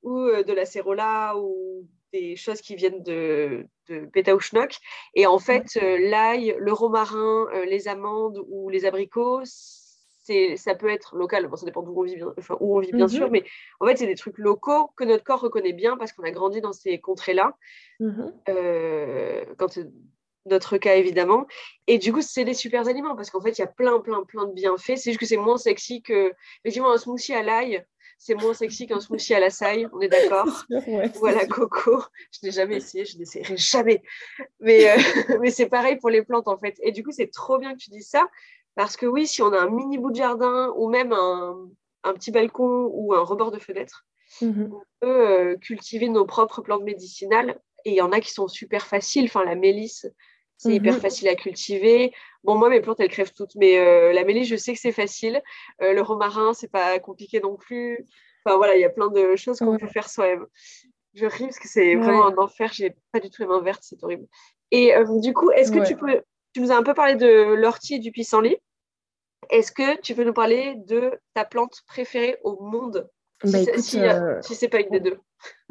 Ou euh, de la cérola ou des choses qui viennent de, de Pétaouchnok. Et en fait, euh, l'ail, le romarin, euh, les amandes ou les abricots, c'est, ça peut être local. Bon, ça dépend d'où on vit, bien, enfin, où on vit bien Mhm. sûr, mais en fait, c'est des trucs locaux que notre corps reconnaît bien parce qu'on a grandi dans ces contrées-là. Mhm. Euh, quand c'est notre cas évidemment. Et du coup, c'est des super aliments parce qu'en fait, il y a plein, plein, plein de bienfaits. C'est juste que c'est moins sexy que. Effectivement, un smoothie à l'ail, c'est moins sexy qu'un smoothie à la saille, on est d'accord. *laughs* Ouais, Ou à la coco. Je n'ai jamais essayé, je n'essaierai jamais. Mais, euh, *laughs* mais c'est pareil pour les plantes en fait. Et du coup, c'est trop bien que tu dises ça parce que oui, si on a un mini bout de jardin ou même un, un petit balcon ou un rebord de fenêtre, Mhm. on peut euh, cultiver nos propres plantes médicinales. Et il y en a qui sont super faciles. Enfin, la mélisse, c'est Mhm. hyper facile à cultiver. Bon, moi, mes plantes, elles crèvent toutes. Mais euh, la mélisse, je sais que c'est facile. Euh, le romarin, c'est pas compliqué non plus. Enfin, voilà, il y a plein de choses qu'on Ouais. peut faire soi-même. Je ris parce que c'est Ouais. vraiment un enfer. J'ai pas du tout les mains vertes, c'est horrible. Et euh, du coup, est-ce que Ouais. tu peux... Tu nous as un peu parlé de l'ortie et du pissenlit. Est-ce que tu peux nous parler de ta plante préférée au monde? Bah, si, c'est- écoute, si, si c'est pas une des deux.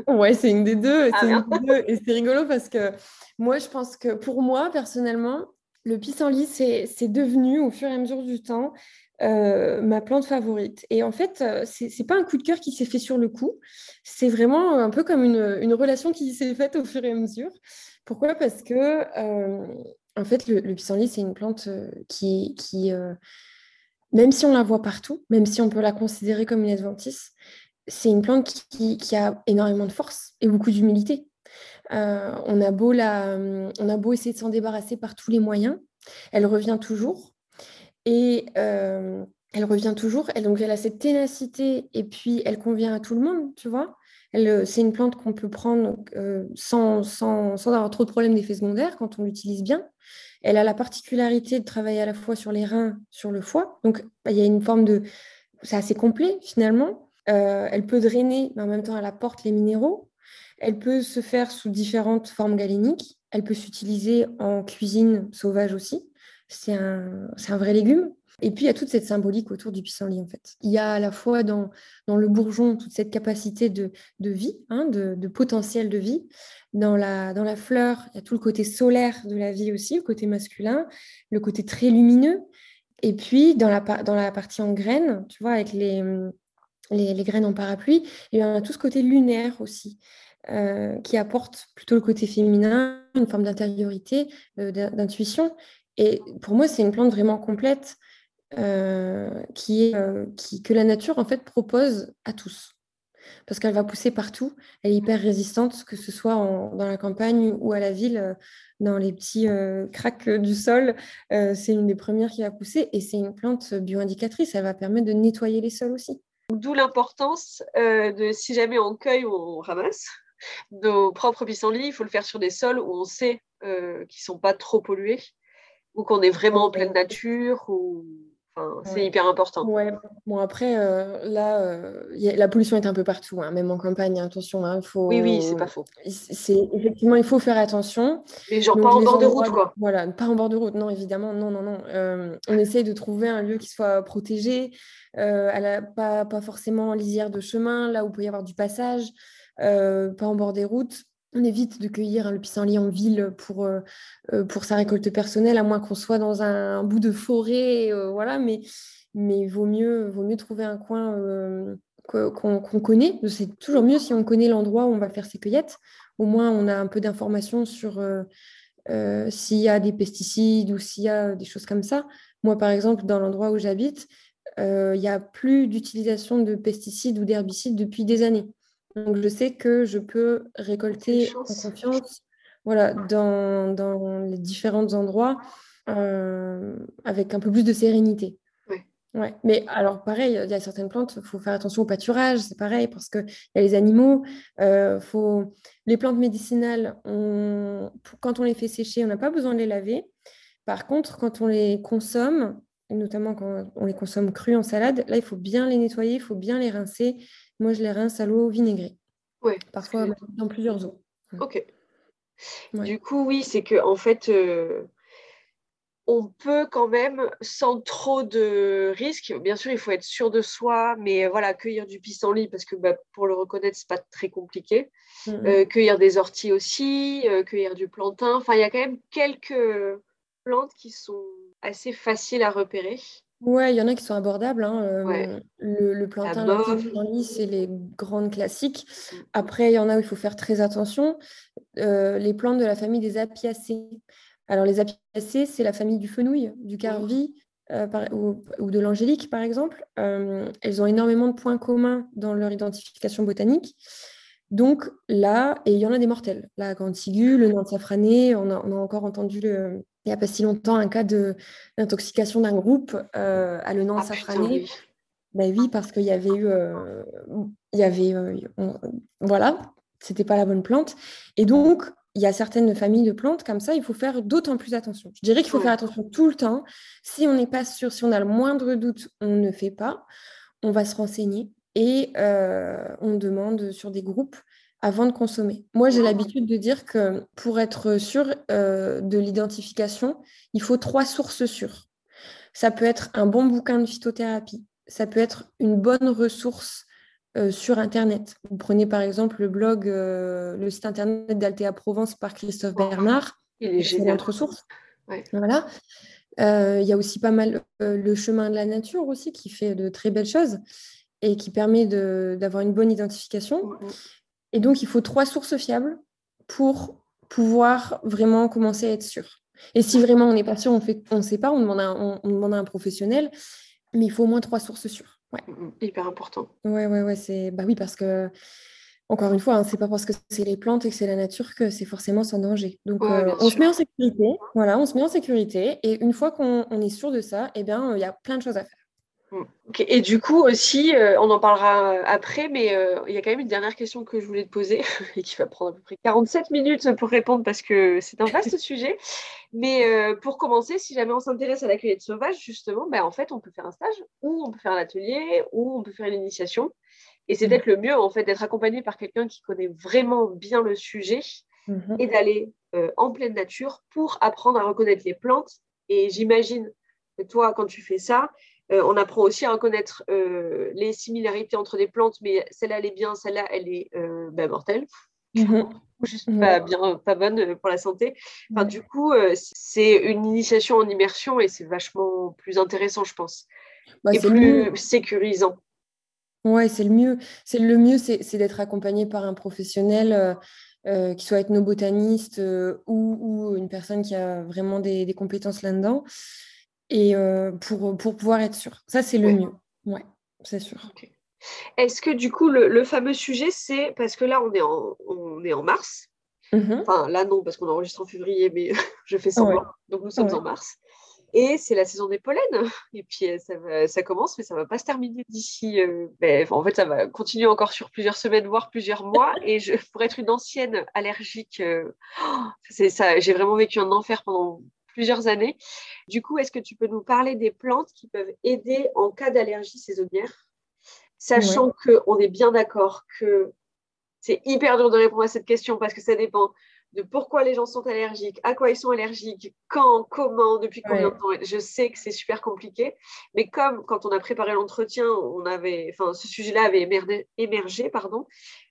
Ouais, c'est une des deux. Ah, une des deux. Et c'est rigolo parce que moi, je pense que pour moi, personnellement, le pissenlit, c'est c'est devenu au fur et à mesure du temps euh, ma plante favorite. Et en fait, euh, c'est pas un coup de cœur qui s'est fait sur le coup. C'est vraiment un peu comme une, une relation qui s'est faite au fur et à mesure. Pourquoi? Parce que, euh, en fait, le, le pissenlit, c'est une plante euh, qui, qui euh, même si on la voit partout, même si on peut la considérer comme une adventice, c'est une plante qui, a énormément de force et beaucoup d'humilité. Euh, on, a beau la, on a beau essayer de s'en débarrasser par tous les moyens, elle revient toujours. Et euh, elle revient toujours. Elle, donc, elle a cette ténacité et puis elle convient à tout le monde, tu vois. Euh, c'est une plante qu'on peut prendre sans, sans, sans avoir trop de problèmes d'effets secondaires quand on l'utilise bien. Elle a la particularité de travailler à la fois sur les reins, sur le foie. Donc, bah, il y a une forme de... C'est assez complet finalement. Euh, elle peut drainer, mais en même temps, elle apporte les minéraux. Elle peut se faire sous différentes formes galéniques. Elle peut s'utiliser en cuisine sauvage aussi. C'est un, vrai légume. Et puis, il y a toute cette symbolique autour du pissenlit, en fait. Il y a à la fois dans, le bourgeon toute cette capacité de, vie, hein, de, potentiel de vie. Dans la, dans la fleur, il y a tout le côté solaire de la vie aussi, le côté masculin, le côté très lumineux. Et puis, dans la, dans la partie en graines, tu vois, avec les, les, graines en parapluie, il y a tout ce côté lunaire aussi. Euh, qui apporte plutôt le côté féminin, une forme d'intériorité, euh, d'intuition. Et pour moi, c'est une plante vraiment complète euh, qui est, qui, que la nature en fait propose à tous. Parce qu'elle va pousser partout, elle est hyper résistante, que ce soit dans la campagne ou à la ville, dans les petits cracks du sol. c'est une des premières qui va pousser et c'est une plante bioindicatrice, elle va permettre de nettoyer les sols aussi. D'où l'importance euh, de si jamais on cueille ou on ramasse nos propres pissenlits, il faut le faire sur des sols où on sait euh, qu'ils ne sont pas trop pollués ou qu'on est vraiment en pleine nature. Ou... Enfin, c'est Ouais. hyper important. Ouais, bon après, euh, là, euh, a- la pollution est un peu partout, hein, même en campagne, attention, hein, il faut... Oui, oui, c'est pas faux. c'est- Effectivement, il faut faire attention. Mais genre Donc, pas en bord de route, quoi. Voilà, pas en bord de route, non, évidemment, non, non, non. Euh, on essaye de trouver un lieu qui soit protégé, à la- pas, pas forcément en lisière de chemin, là où il peut y avoir du passage, pas en bord des routes. On évite de cueillir hein, le pissenlit en ville pour, euh, euh, pour sa récolte personnelle, à moins qu'on soit dans un, bout de forêt, euh, voilà, mais, mais il vaut mieux, trouver un coin qu'on connaît. C'est toujours mieux si on connaît l'endroit où on va faire ses cueillettes. Au moins, on a un peu d'informations sur s'il y a des pesticides ou s'il y a des choses comme ça. Moi, par exemple, dans l'endroit où j'habite, il n'y a plus d'utilisation de pesticides ou d'herbicides depuis des années. Donc, je sais que je peux récolter en confiance voilà, dans, dans les différents endroits euh, avec un peu plus de sérénité. Ouais. Ouais. Mais alors, pareil, il y a certaines plantes, il faut faire attention au pâturage, c'est pareil, parce qu'il y a les animaux. euh, faut... Les plantes médicinales, on- quand on les fait sécher, on n'a pas besoin de les laver. Par contre, quand on les consomme, notamment quand on les consomme crus en salade, là, il faut bien les nettoyer, il faut bien les rincer. Moi, je les rince à l'eau vinaigrée, Ouais. parfois que- dans plusieurs eaux. Ok. Ouais. Du coup, oui, c'est que en fait, euh, on peut quand même, sans trop de risques, bien sûr, il faut être sûr de soi, mais euh, voilà, cueillir du pissenlit, parce que bah, pour le reconnaître, c'est pas très compliqué. Euh, cueillir des orties aussi, euh, cueillir du plantain. Enfin, il y a quand même quelques plantes qui sont assez faciles à repérer. Ouais, il y en a qui sont abordables. hein, euh, Ouais. Le, le plantain, le c'est les grandes classiques. Mm. Après, il y en a où il faut faire très attention. Euh, les plantes de la famille des apiacées. Alors, les apiacées, c'est la famille du fenouil, du carvi euh, par- ou, ou de l'angélique, par exemple. Euh, elles ont énormément de points communs dans leur identification botanique. Donc là, et il y en a des mortels. La grande ciguë, le nain de safrané, on a, on a encore entendu le- il n'y a pas si longtemps un cas d'intoxication d'un groupe euh, à le nain Ah, safrané. oui. Ben oui, parce qu'il y avait eu, euh, il y avait, euh, on- voilà, c'était pas la bonne plante. Et donc, il y a certaines familles de plantes comme ça, il faut faire d'autant plus attention. Je dirais qu'il faut faire attention tout le temps. Si on n'est pas sûr, si on a le moindre doute, on ne fait pas. On va se renseigner et euh, on demande sur des groupes avant de consommer. Moi, j'ai Ah. l'habitude de dire que pour être sûr euh, de l'identification, il faut trois sources sûres. Ça peut être un bon bouquin de phytothérapie, ça peut être une bonne ressource euh, sur Internet. Vous prenez par exemple le blog, euh, le site Internet d'Altea Provence par Christophe. Bernard, Il est génial. Ouais. Voilà. Il y a aussi pas mal le chemin de la nature aussi qui fait de très belles choses et qui permet d'avoir une bonne identification. Et donc, il faut trois sources fiables pour pouvoir vraiment commencer à être sûr. Et si vraiment on n'est pas sûr, on fait, on ne sait pas, on demande, à, un- on, on demande à un professionnel, mais il faut au moins trois sources sûres. Ouais, Mm, mm. Hyper important. ouais, ouais, ouais, c'est, bah oui, parce que, encore une fois, hein, c'est pas parce que c'est les plantes et que c'est la nature que c'est forcément sans danger. Donc, Ouais, euh, on se met en sécurité, voilà, on se met en sécurité, et une fois qu'on on est sûr de ça, eh bien, il y a plein de choses à faire. Et du coup aussi, euh, on en parlera euh, après, mais euh, il y a quand même une dernière question que je voulais te poser *laughs* et qui va prendre à peu près 47 minutes pour répondre parce que c'est un vaste *laughs* sujet. Mais euh, pour commencer, si jamais on s'intéresse à la cueillette sauvage, justement, ben, en fait, on peut faire un stage ou on peut faire un atelier ou on peut faire une initiation. Et c'est Mhm. peut-être le mieux, en fait, d'être accompagné par quelqu'un qui connaît vraiment bien le sujet Mhm. et d'aller en pleine nature pour apprendre à reconnaître les plantes. Et j'imagine que toi, quand tu fais ça, euh, on apprend aussi à reconnaître euh, les similarités entre des plantes, mais celle-là, elle est bien, celle-là, elle est euh, ben, mortelle, *laughs* ou juste pas bien, pas bonne pour la santé. Enfin. Du coup, c'est une initiation en immersion et c'est vachement plus intéressant, je pense, Bah, et plus sécurisant. Ouais, c'est le mieux. C'est le mieux, c'est d'être accompagné par un professionnel, euh, qui soit ethnobotaniste euh, ou, ou une personne qui a vraiment des, des compétences là-dedans, et euh, pour, pour pouvoir être sûr. Ça, c'est le Ouais. mieux. Ouais, c'est sûr. Est-ce que du coup, le, le fameux sujet, c'est parce que là, on est en, on est en mars. Mhm. Enfin, là, non, parce qu'on enregistre en février, mais *laughs* je fais semblant. Donc, nous sommes Ouais. en mars. Et c'est la saison des pollens. Et puis, euh, ça, va- ça commence, mais ça ne va pas se terminer d'ici. euh, ben, en fait, ça va continuer encore sur plusieurs semaines, voire plusieurs mois. *laughs* Et je, pour être une ancienne allergique, euh, oh, ça, j'ai vraiment vécu un enfer pendant plusieurs années. Du coup, est-ce que tu peux nous parler des plantes qui peuvent aider en cas d'allergie saisonnière Sachant qu'on est bien d'accord que c'est hyper dur de répondre à cette question parce que ça dépend de pourquoi les gens sont allergiques, à quoi ils sont allergiques, quand, comment, depuis combien de temps. Je sais que c'est super compliqué, mais comme quand on a préparé l'entretien, on avait, enfin, ce sujet-là avait émergé, émergé pardon.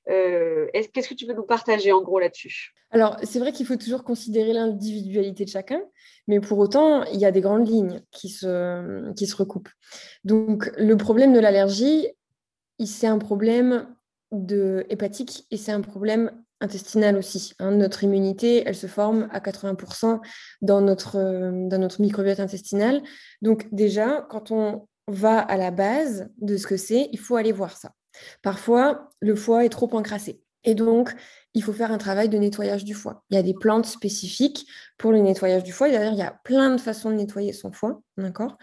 euh, est-ce- Qu'est-ce que tu peux nous partager en gros là-dessus? Alors, c'est vrai qu'il faut toujours considérer l'individualité de chacun, mais pour autant, il y a des grandes lignes qui se, qui se recoupent. Donc, le problème de l'allergie, c'est un problème de hépatique et c'est un problème intestinal aussi. hein. Notre immunité, elle se forme à 80% dans notre, euh, dans notre microbiote intestinal. Donc déjà, quand on va à la base de ce que c'est, il faut aller voir ça. Parfois, le foie est trop encrassé. Et donc, il faut faire un travail de nettoyage du foie. Il y a des plantes spécifiques pour le nettoyage du foie. D'ailleurs, il y a plein de façons de nettoyer son foie, d'accord?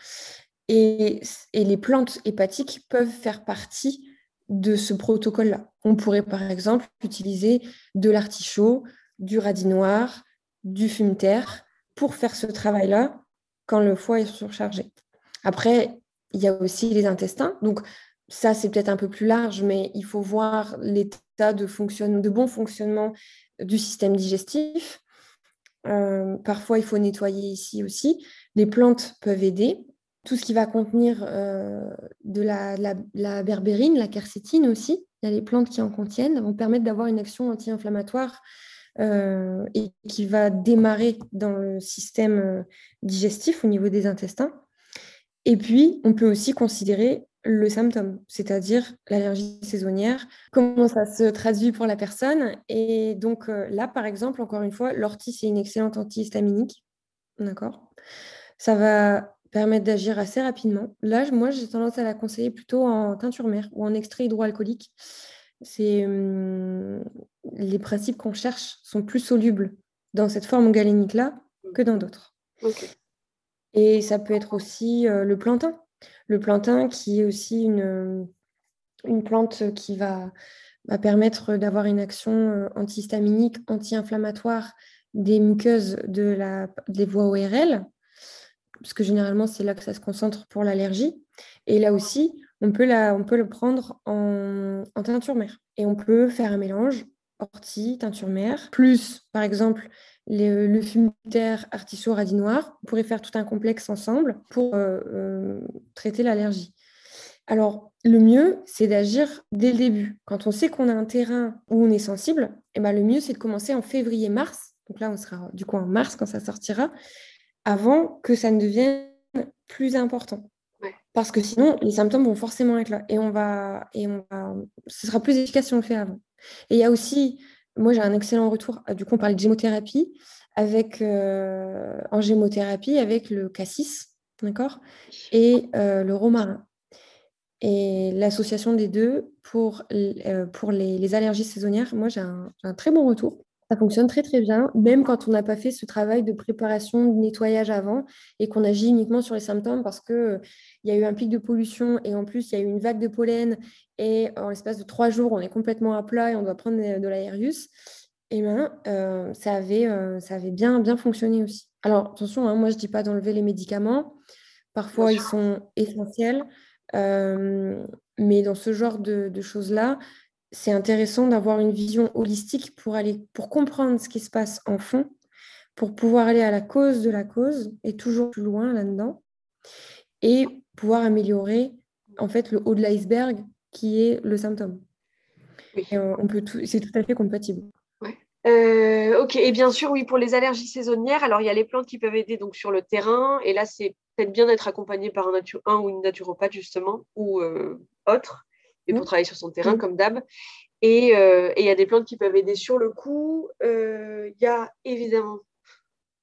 Et les plantes hépatiques peuvent faire partie de ce protocole-là. On pourrait par exemple utiliser de l'artichaut, du radis noir, du fume-terre pour faire ce travail-là quand le foie est surchargé. Après, il y a aussi les intestins. Donc, ça, c'est peut-être un peu plus large, mais il faut voir l'état de, de bon fonctionnement du système digestif. Euh, parfois, il faut nettoyer ici aussi. Les plantes peuvent aider. Tout ce qui va contenir euh, de la, la, berbérine, la quercétine aussi, il y a les plantes qui en contiennent, vont permettre d'avoir une action anti-inflammatoire euh, et qui va démarrer dans le système digestif au niveau des intestins. Et puis, on peut aussi considérer le symptôme, c'est-à-dire l'allergie saisonnière, comment ça se traduit pour la personne. Et donc là, par exemple, encore une fois, l'ortie, c'est une excellente antihistaminique. D'accord? Ça va permettre d'agir assez rapidement. Là, moi, j'ai tendance à la conseiller plutôt en teinture mère ou en extrait hydroalcoolique. C'est mmh, les principes qu'on cherche sont plus solubles dans cette forme galénique-là que dans d'autres. Et ça peut être aussi le plantain. Le plantain qui est aussi une, une plante qui va, va permettre d'avoir une action antihistaminique, anti-inflammatoire des muqueuses de la, des voies ORL, parce que généralement, c'est là que ça se concentre pour l'allergie. Et là aussi, on peut, le prendre en, teinture mère. Et on peut faire un mélange ortie, teinture mère, plus, par exemple, le fume terre, artichaut, radis noir. On pourrait faire tout un complexe ensemble pour euh, euh, traiter l'allergie. Alors, le mieux, c'est d'agir dès le début. Quand on sait qu'on a un terrain où on est sensible, eh ben, le mieux, c'est de commencer en février-mars. Donc là, on sera du coup en mars quand ça sortira avant que ça ne devienne plus important. Parce que sinon, les symptômes vont forcément être là. Et on va, et on va, ce sera plus efficace si on le fait avant. Et il y a aussi, moi j'ai un excellent retour, du coup on parle de gémothérapie, avec, euh, en gémothérapie avec le cassis, d'accord? Et euh, le romarin. Et l'association des deux pour, euh, pour les, les, allergies saisonnières, moi j'ai un, un, très bon retour. Ça fonctionne très très bien, même quand on n'a pas fait ce travail de préparation, de nettoyage avant et qu'on agit uniquement sur les symptômes parce qu'il euh, y a eu un pic de pollution et en plus il y a eu une vague de pollen et en l'espace de trois jours on est complètement à plat et on doit prendre de, l'aérus. Et eh bien, euh, ça, avait, euh, ça avait bien, bien fonctionné aussi. Alors attention, hein, moi je ne dis pas d'enlever les médicaments. Parfois ils sont essentiels. mais dans ce genre de choses-là, c'est intéressant d'avoir une vision holistique pour aller pour comprendre ce qui se passe en fond, pour pouvoir aller à la cause de la cause et toujours plus loin là-dedans, et pouvoir améliorer en fait le haut de l'iceberg qui est le symptôme. on peut c'est tout à fait compatible. Euh, ok, et bien sûr, oui, pour les allergies saisonnières, alors il y a les plantes qui peuvent aider donc sur le terrain, et là c'est peut-être bien d'être accompagné par un, un, ou une naturopathe justement, ou euh, autre pour travailler sur son terrain, comme d'hab. Euh, et il y a des plantes qui peuvent aider sur le coup. Euh, il y a évidemment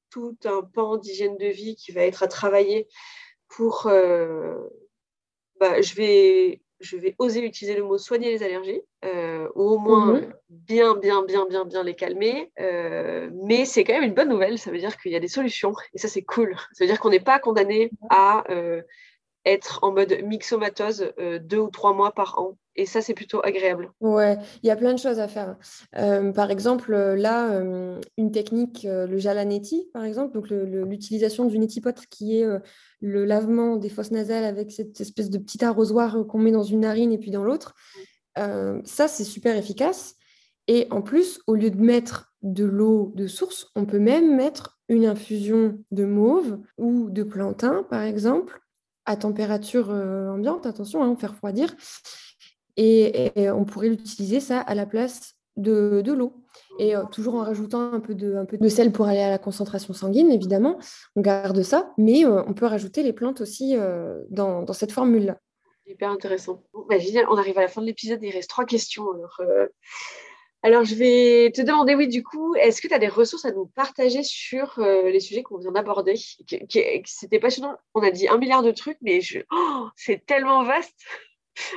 tout un pan d'hygiène de vie qui va être à travailler pour. Euh, bah, je, vais, je vais oser utiliser le mot soigner les allergies, ou au moins mhm. bien, bien, bien, bien, bien les calmer. mais c'est quand même une bonne nouvelle. Ça veut dire qu'il y a des solutions et ça, c'est cool. Ça veut dire qu'on n'est pas condamné à être en mode mixomatose deux ou trois mois par an et ça, c'est plutôt agréable. Ouais, il y a plein de choses à faire. Euh, par exemple, là, euh, une technique, euh, le jalanetti, par exemple, donc l'utilisation du netipote, qui est le lavement des fosses nasales avec cette espèce de petit arrosoir qu'on met dans une narine et puis dans l'autre. ça, c'est super efficace. Et en plus, au lieu de mettre de l'eau de source, on peut même mettre une infusion de mauve ou de plantain, par exemple, à température ambiante, attention, hein, faire refroidir. Et, on pourrait l'utiliser ça à la place de, l'eau. Et euh, toujours en rajoutant un peu, de, un peu de sel pour aller à la concentration sanguine, évidemment. On garde ça, mais euh, on peut rajouter les plantes aussi euh, dans, cette formule-là. Hyper intéressant. Bah, génial, on arrive à la fin de l'épisode, il reste trois questions. Alors, je vais te demander, oui, du coup, est-ce que tu as des ressources à nous partager sur les sujets qu'on vient d'aborder? C'était passionnant. On a dit un milliard de trucs, mais je... Oh, c'est tellement vaste.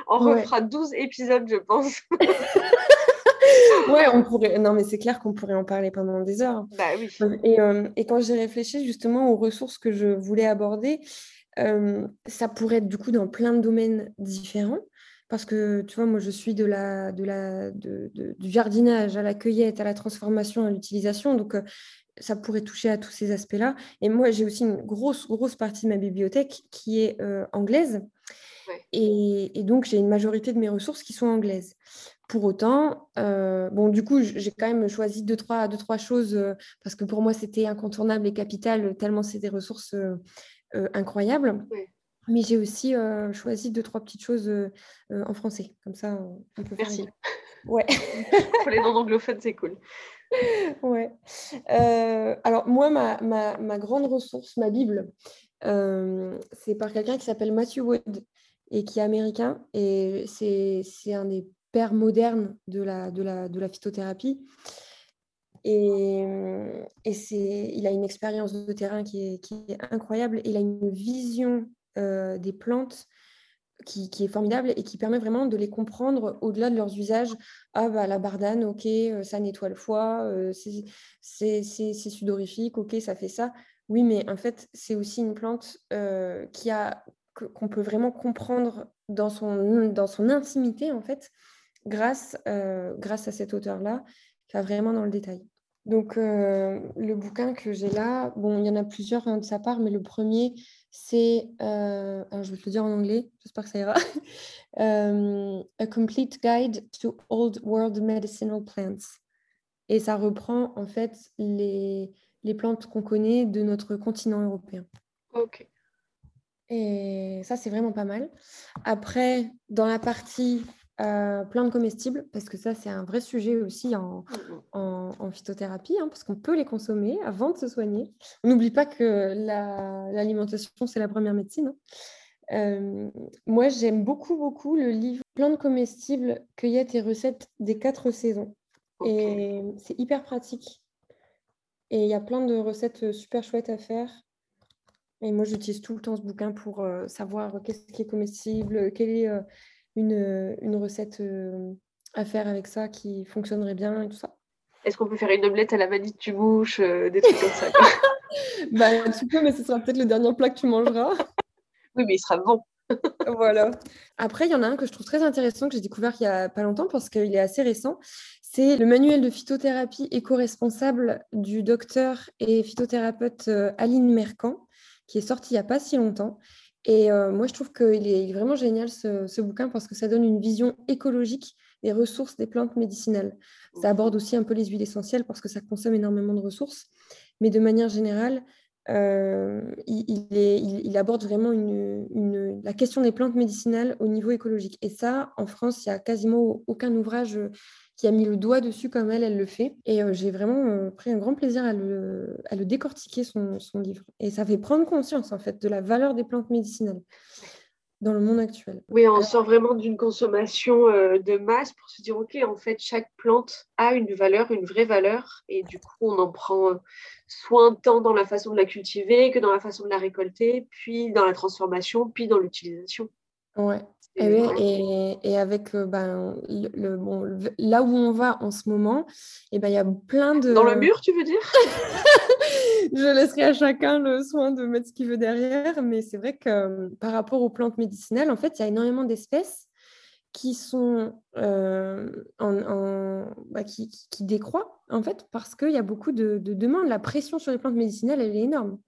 On refera 12 épisodes, je pense. ouais, on pourrait. Non, mais c'est clair qu'on pourrait en parler pendant des heures. Bah oui. Et, euh, et quand j'ai réfléchi justement aux ressources que je voulais aborder, Euh, ça pourrait être du coup dans plein de domaines différents. Parce que, tu vois, moi, je suis de la, de la, de, de, du jardinage à la cueillette, à la transformation, à l'utilisation. Donc, euh, ça pourrait toucher à tous ces aspects-là. Et moi, j'ai aussi une grosse, grosse partie de ma bibliothèque qui est euh, anglaise. Ouais. Et, et, donc, j'ai une majorité de mes ressources qui sont anglaises. Pour autant, euh, bon, du coup, j'ai quand même choisi deux, trois, deux, trois choses euh, parce que pour moi, c'était incontournable et capital, tellement c'est des ressources incroyables. Ouais. Mais j'ai aussi euh, choisi deux, trois petites choses euh, euh, en français. Comme ça, on peut Merci. faire. Ouais. *laughs* Pour les non-anglophones, c'est cool. ouais. alors, moi, ma, ma, ma, grande ressource, ma Bible, c'est par quelqu'un qui s'appelle Matthew Wood et qui est américain. Et c'est un des pères modernes de la, de la, de la phytothérapie. Et, et il a une expérience de terrain qui est, qui est incroyable. Il a une vision euh, des plantes qui, est formidable et qui permet vraiment de les comprendre au-delà de leurs usages. Ah, bah, la bardane, ok, euh, ça nettoie le foie, euh, c'est sudorifique, ok, ça fait ça. Oui, mais en fait, c'est aussi une plante euh, qui a qu'on peut vraiment comprendre dans son, dans son intimité, en fait, grâce, grâce à cet auteur-là, qui va vraiment dans le détail. Donc, le bouquin que j'ai là, bon, il y en a plusieurs hein, de sa part, mais le premier, c'est, euh, je vais te le dire en anglais, j'espère que ça ira, um, *laughs* A Complete Guide to Old World Medicinal Plants. Et ça reprend en fait les, les plantes qu'on connaît de notre continent européen. Ok. Et ça, c'est vraiment pas mal. Après, dans la partie euh, plantes comestibles, parce que ça, c'est un vrai sujet aussi en, en, en phytothérapie, hein, parce qu'on peut les consommer avant de se soigner. On n'oublie pas que l'alimentation, la, c'est la première médecine. Hein. Euh, moi, j'aime beaucoup, beaucoup le livre Plantes comestibles, cueillettes et recettes des quatre saisons. Okay. Et c'est hyper pratique. Et il y a plein de recettes super chouettes à faire. Et moi, j'utilise tout le temps ce bouquin pour euh, savoir qu'est-ce qui est comestible, quel est euh, une, une recette euh, à faire avec ça qui fonctionnerait bien et tout ça. Est-ce qu'on peut faire une omelette à la vanille tu mouches, euh, des trucs comme ça *laughs* bah, Tu peux, mais ce sera peut-être le dernier plat que tu mangeras. oui, mais il sera bon. *laughs* voilà. Après, il y en a un que je trouve très intéressant, que j'ai découvert il n'y a pas longtemps parce qu'il est assez récent. C'est le manuel de phytothérapie éco-responsable du docteur et phytothérapeute euh, Aline Mercant, qui est sorti il n'y a pas si longtemps. Et euh, moi, je trouve qu'il est, vraiment génial ce, ce, bouquin parce que ça donne une vision écologique des ressources des plantes médicinales. Ça aborde aussi un peu les huiles essentielles parce que ça consomme énormément de ressources. Mais de manière générale, euh, il, il, est, il, il, aborde vraiment une, une, la question des plantes médicinales au niveau écologique. Et ça, en France, il n'y a quasiment aucun ouvrage qui a mis le doigt dessus comme elle, elle le fait. Et euh, j'ai vraiment euh, pris un grand plaisir à le, à le décortiquer, son, son, livre. Et ça fait prendre conscience, en fait, de la valeur des plantes médicinales dans le monde actuel. Oui, on sort vraiment d'une consommation euh, de masse pour se dire, OK, en fait, chaque plante a une valeur, une vraie valeur. Et du coup, on en prend soin tant dans la façon de la cultiver que dans la façon de la récolter, puis dans la transformation, puis dans l'utilisation. Ouais. Et, et, et, avec euh, ben, le, le, bon, le, là où on va en ce moment, il ben, y a plein de... Dans le mur, tu veux dire? *laughs* Je laisserai à chacun le soin de mettre ce qu'il veut derrière, mais c'est vrai que euh, par rapport aux plantes médicinales, en fait, il y a énormément d'espèces qui sont euh, en, en bah, qui, qui, qui, décroît en fait parce qu'il y a beaucoup de, de, demandes. La pression sur les plantes médicinales, elle est énorme.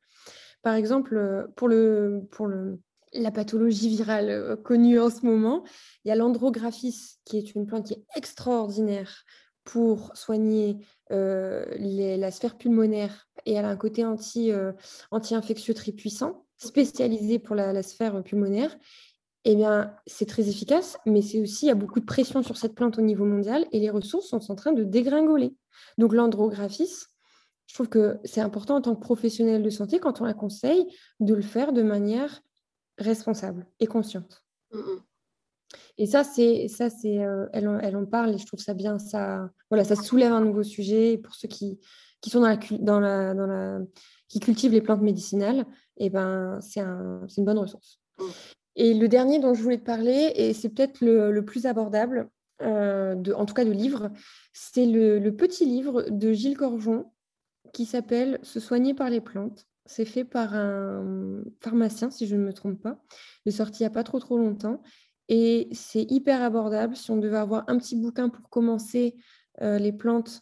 Par exemple, pour le, pour le, la pathologie virale euh, connue en ce moment, il y a l'andrographis, qui est une plante qui est extraordinaire pour soigner euh, la sphère pulmonaire et elle a un côté anti, euh, anti-infectieux très puissant, spécialisé pour la, la sphère pulmonaire. Eh bien, c'est très efficace, mais c'est aussi, il y a beaucoup de pression sur cette plante au niveau mondial et les ressources sont en train de dégringoler. Donc, l'andrographis, je trouve que c'est important en tant que professionnel de santé, quand on la conseille, de le faire de manière responsable et consciente. Mm -hmm. Et ça, c'est ça, c'est euh, elle, elle, en parle et je trouve ça bien. Ça, voilà, ça soulève un nouveau sujet pour ceux qui, qui sont dans la, dans la, dans la, qui cultivent les plantes médicinales. Et ben, c'est un, une bonne ressource. Mm. Et le dernier dont je voulais te parler, et c'est peut-être le, le, plus abordable, euh, de, en tout cas de livre, c'est le, le, petit livre de Gilles Corjon qui s'appelle Se soigner par les plantes C'est fait par un pharmacien, si je ne me trompe pas. Il est sorti il n'y a pas trop trop longtemps. Et c'est hyper abordable. Si on devait avoir un petit bouquin pour commencer euh, les plantes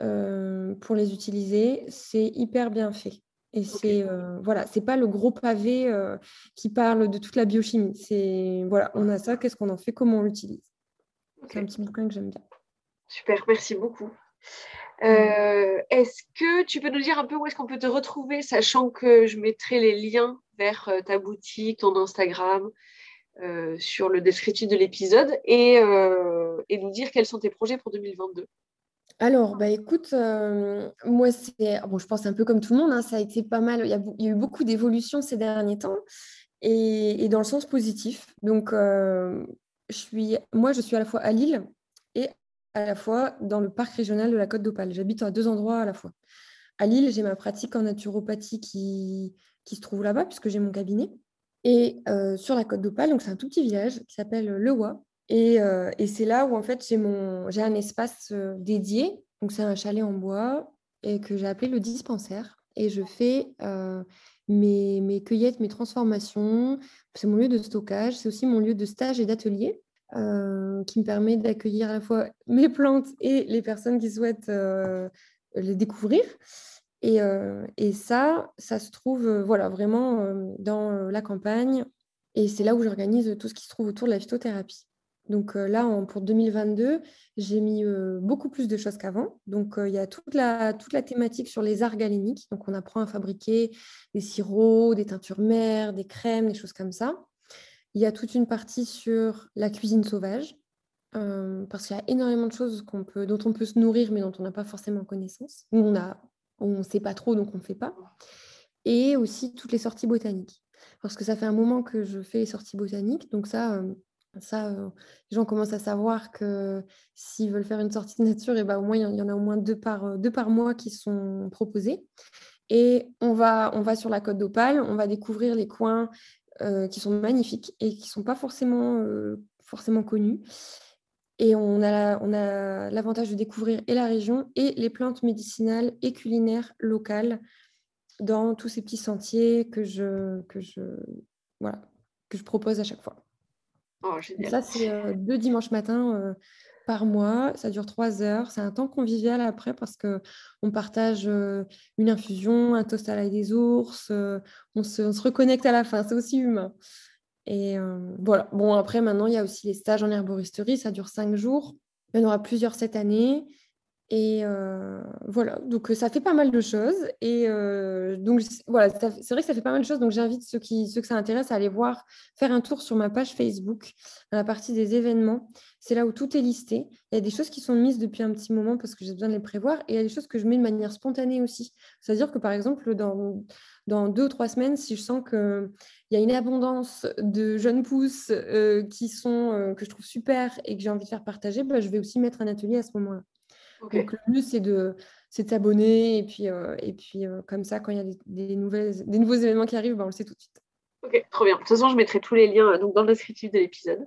euh, pour les utiliser, c'est hyper bien fait. Et c'est euh, voilà, c'est pas le gros pavé qui parle de toute la biochimie. C'est voilà, on a ça, qu'est-ce qu'on en fait, comment on l'utilise. C'est un petit bouquin que j'aime bien. Super, merci beaucoup. Est-ce que tu peux nous dire un peu où est-ce qu'on peut te retrouver, sachant que je mettrai les liens vers ta boutique, ton Instagram, euh, sur le descriptif de l'épisode et, euh, nous dire quels sont tes projets pour 2022. Alors, bah écoute, euh, moi, c'est, bon, je pense un peu comme tout le monde, hein, ça a été pas mal, il y a, il y a eu beaucoup d'évolutions ces derniers temps et, et, dans le sens positif. Donc, je suis, moi, je suis à la fois à Lille et à la fois dans le parc régional de la Côte d'Opale. J'habite à deux endroits à la fois. À Lille, j'ai ma pratique en naturopathie qui, qui se trouve là-bas, puisque j'ai mon cabinet. Et euh, sur la côte d'Opale, c'est un tout petit village qui s'appelle Le Et, euh, et c'est là où en fait j'ai mon un espace euh, dédié. C'est un chalet en bois et que j'ai appelé le dispensaire. Et je fais mes, mes, cueillettes, mes transformations. C'est mon lieu de stockage. C'est aussi mon lieu de stage et d'atelier. Qui me permet d'accueillir à la fois mes plantes et les personnes qui souhaitent les découvrir. Et, ça, ça se trouve voilà, vraiment dans la campagne. Et c'est là où j'organise tout ce qui se trouve autour de la phytothérapie. Donc là, pour 2022, j'ai mis beaucoup plus de choses qu'avant. Donc il y a toute la, toute la thématique sur les arts galéniques. Donc on apprend à fabriquer des sirops, des teintures mères, des crèmes, des choses comme ça. Il y a toute une partie sur la cuisine sauvage. parce qu'il y a énormément de choses dont on peut se nourrir, mais dont on n'a pas forcément connaissance. on a on ne sait pas trop, donc on ne fait pas. Et aussi toutes les sorties botaniques. Parce que ça fait un moment que je fais les sorties botaniques. Donc ça, euh, ça euh, les gens commencent à savoir que s'ils veulent faire une sortie de nature, et eh ben, au moins, il y en a au moins deux par, euh, deux par mois qui sont proposés. Et on va, on va sur la côte d'Opale, on va découvrir les coins qui sont magnifiques et qui ne sont pas forcément, forcément connus. Et on a, l'avantage de découvrir et la région et les plantes médicinales et culinaires locales dans tous ces petits sentiers que je, que je, voilà, que je propose à chaque fois. Oh, ça, c'est euh, deux dimanches matins euh, par mois. Ça dure trois heures. C'est un temps convivial après parce qu'on partage euh, une infusion, un toast à l'ail des ours. on se, on, se, reconnecte à la fin. C'est aussi humain. Et euh, voilà. Bon, après, maintenant, il y a aussi les stages en herboristerie. Ça dure cinq jours. Il y en aura plusieurs cette année. Et euh, voilà, donc ça fait pas mal de choses. Et euh, donc voilà, c'est vrai que ça fait pas mal de choses. Donc j'invite ceux, qui, ceux que ça intéresse à aller voir, faire un tour sur ma page Facebook, dans la partie des événements. C'est là où tout est listé. Il y a des choses qui sont mises depuis un petit moment parce que j'ai besoin de les prévoir. Et il y a des choses que je mets de manière spontanée aussi. C'est-à-dire que par exemple, dans, dans deux ou trois semaines, si je sens qu'il y a une abondance de jeunes pousses qui sont, que je trouve super et que j'ai envie de faire partager, bah, je vais aussi mettre un atelier à ce moment-là. Donc le mieux, c'est de s'abonner et puis, euh, et puis euh, comme ça, quand il y a des, nouvelles, des nouveaux événements qui arrivent, ben, on le sait tout de suite. Ok, trop bien. De toute façon, je mettrai tous les liens euh, donc, dans le descriptif de l'épisode.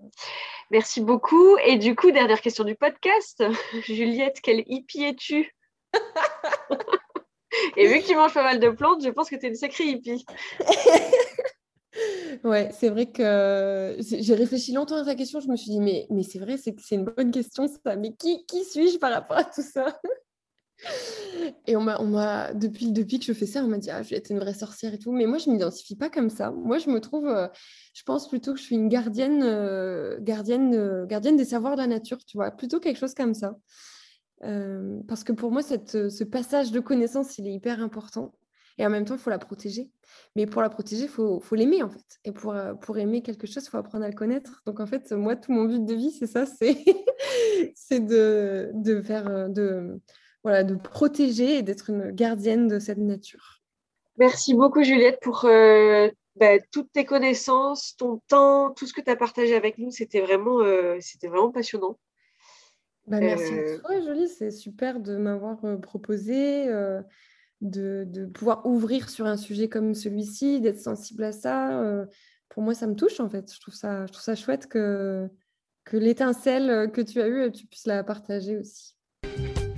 Merci beaucoup. Et du coup, dernière question du podcast. *laughs* Juliette, quelle hippie es-tu? *laughs* Et vu que tu manges pas mal de plantes, je pense que tu es une sacrée hippie. *laughs* Ouais, c'est vrai que j'ai réfléchi longtemps à ta question. Je me suis dit, mais, mais c'est vrai, c'est une bonne question ça. Mais qui, qui suis-je par rapport à tout ça? *laughs* Et on m'a, depuis, depuis que je fais ça, on m'a dit, ah, je vais être une vraie sorcière et tout. Mais moi, je ne m'identifie pas comme ça. Moi, je me trouve, euh, je pense plutôt que je suis une gardienne, euh, gardienne, euh, gardienne des savoirs de la nature, tu vois, plutôt quelque chose comme ça. parce que pour moi, cette, ce passage de connaissances, il est hyper important. Et en même temps, il faut la protéger. Mais pour la protéger, il faut, faut l'aimer, en fait. Et pour, euh, pour aimer quelque chose, il faut apprendre à le connaître. Donc, en fait, moi, tout mon but de vie, c'est ça, c'est, *laughs* c'est de, de faire, euh, de, voilà, de protéger et d'être une gardienne de cette nature. Merci beaucoup, Juliette, pour euh, bah, toutes tes connaissances, ton temps, tout ce que tu as partagé avec nous. C'était vraiment, c'était vraiment passionnant. Bah, merci à toi, Jolie. C'est super de m'avoir proposé de, pouvoir ouvrir sur un sujet comme celui-ci, d'être sensible à ça, euh, pour moi, ça me touche en fait. Je trouve ça, je trouve ça chouette que, que l'étincelle que tu as eue, tu puisses la partager aussi.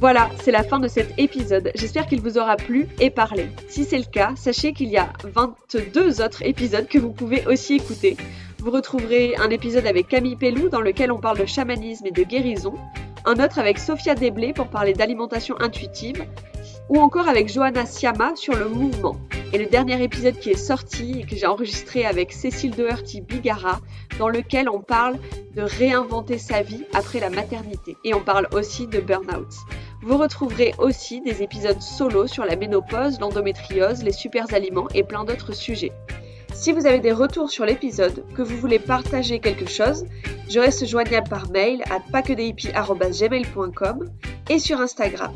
Voilà, c'est la fin de cet épisode. J'espère qu'il vous aura plu et parlé. Si c'est le cas, sachez qu'il y a 22 autres épisodes que vous pouvez aussi écouter. Vous retrouverez un épisode avec Camille Pellou dans lequel on parle de chamanisme et de guérison, un autre avec Sophia Desblés pour parler d'alimentation intuitive, ou encore avec Johanna Siama sur le mouvement. Et le dernier épisode qui est sorti et que j'ai enregistré avec Cécile Doherty Bigara, dans lequel on parle de réinventer sa vie après la maternité. Et on parle aussi de burn-out. Vous retrouverez aussi des épisodes solo sur la ménopause, l'endométriose, les super aliments et plein d'autres sujets. Si vous avez des retours sur l'épisode, que vous voulez partager quelque chose, je reste joignable par mail à paquedehippies.gmail.com et sur Instagram.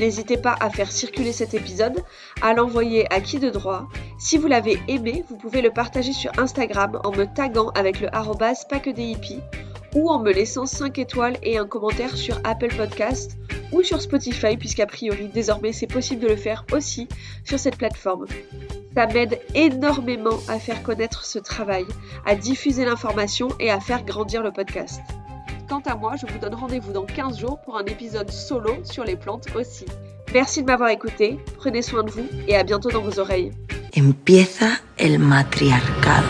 N'hésitez pas à faire circuler cet épisode, à l'envoyer à qui de droit. Si vous l'avez aimé, vous pouvez le partager sur Instagram en me taguant avec le arrobas ou en me laissant 5 étoiles et un commentaire sur Apple Podcast ou sur Spotify, puisqu'a priori désormais c'est possible de le faire aussi sur cette plateforme. Ça m'aide énormément à faire connaître ce travail, à diffuser l'information et à faire grandir le podcast. Quant à moi, je vous donne rendez-vous dans 15 jours pour un épisode solo sur les plantes aussi. Merci de m'avoir écouté, prenez soin de vous et à bientôt dans vos oreilles. Empieza el matriarcado.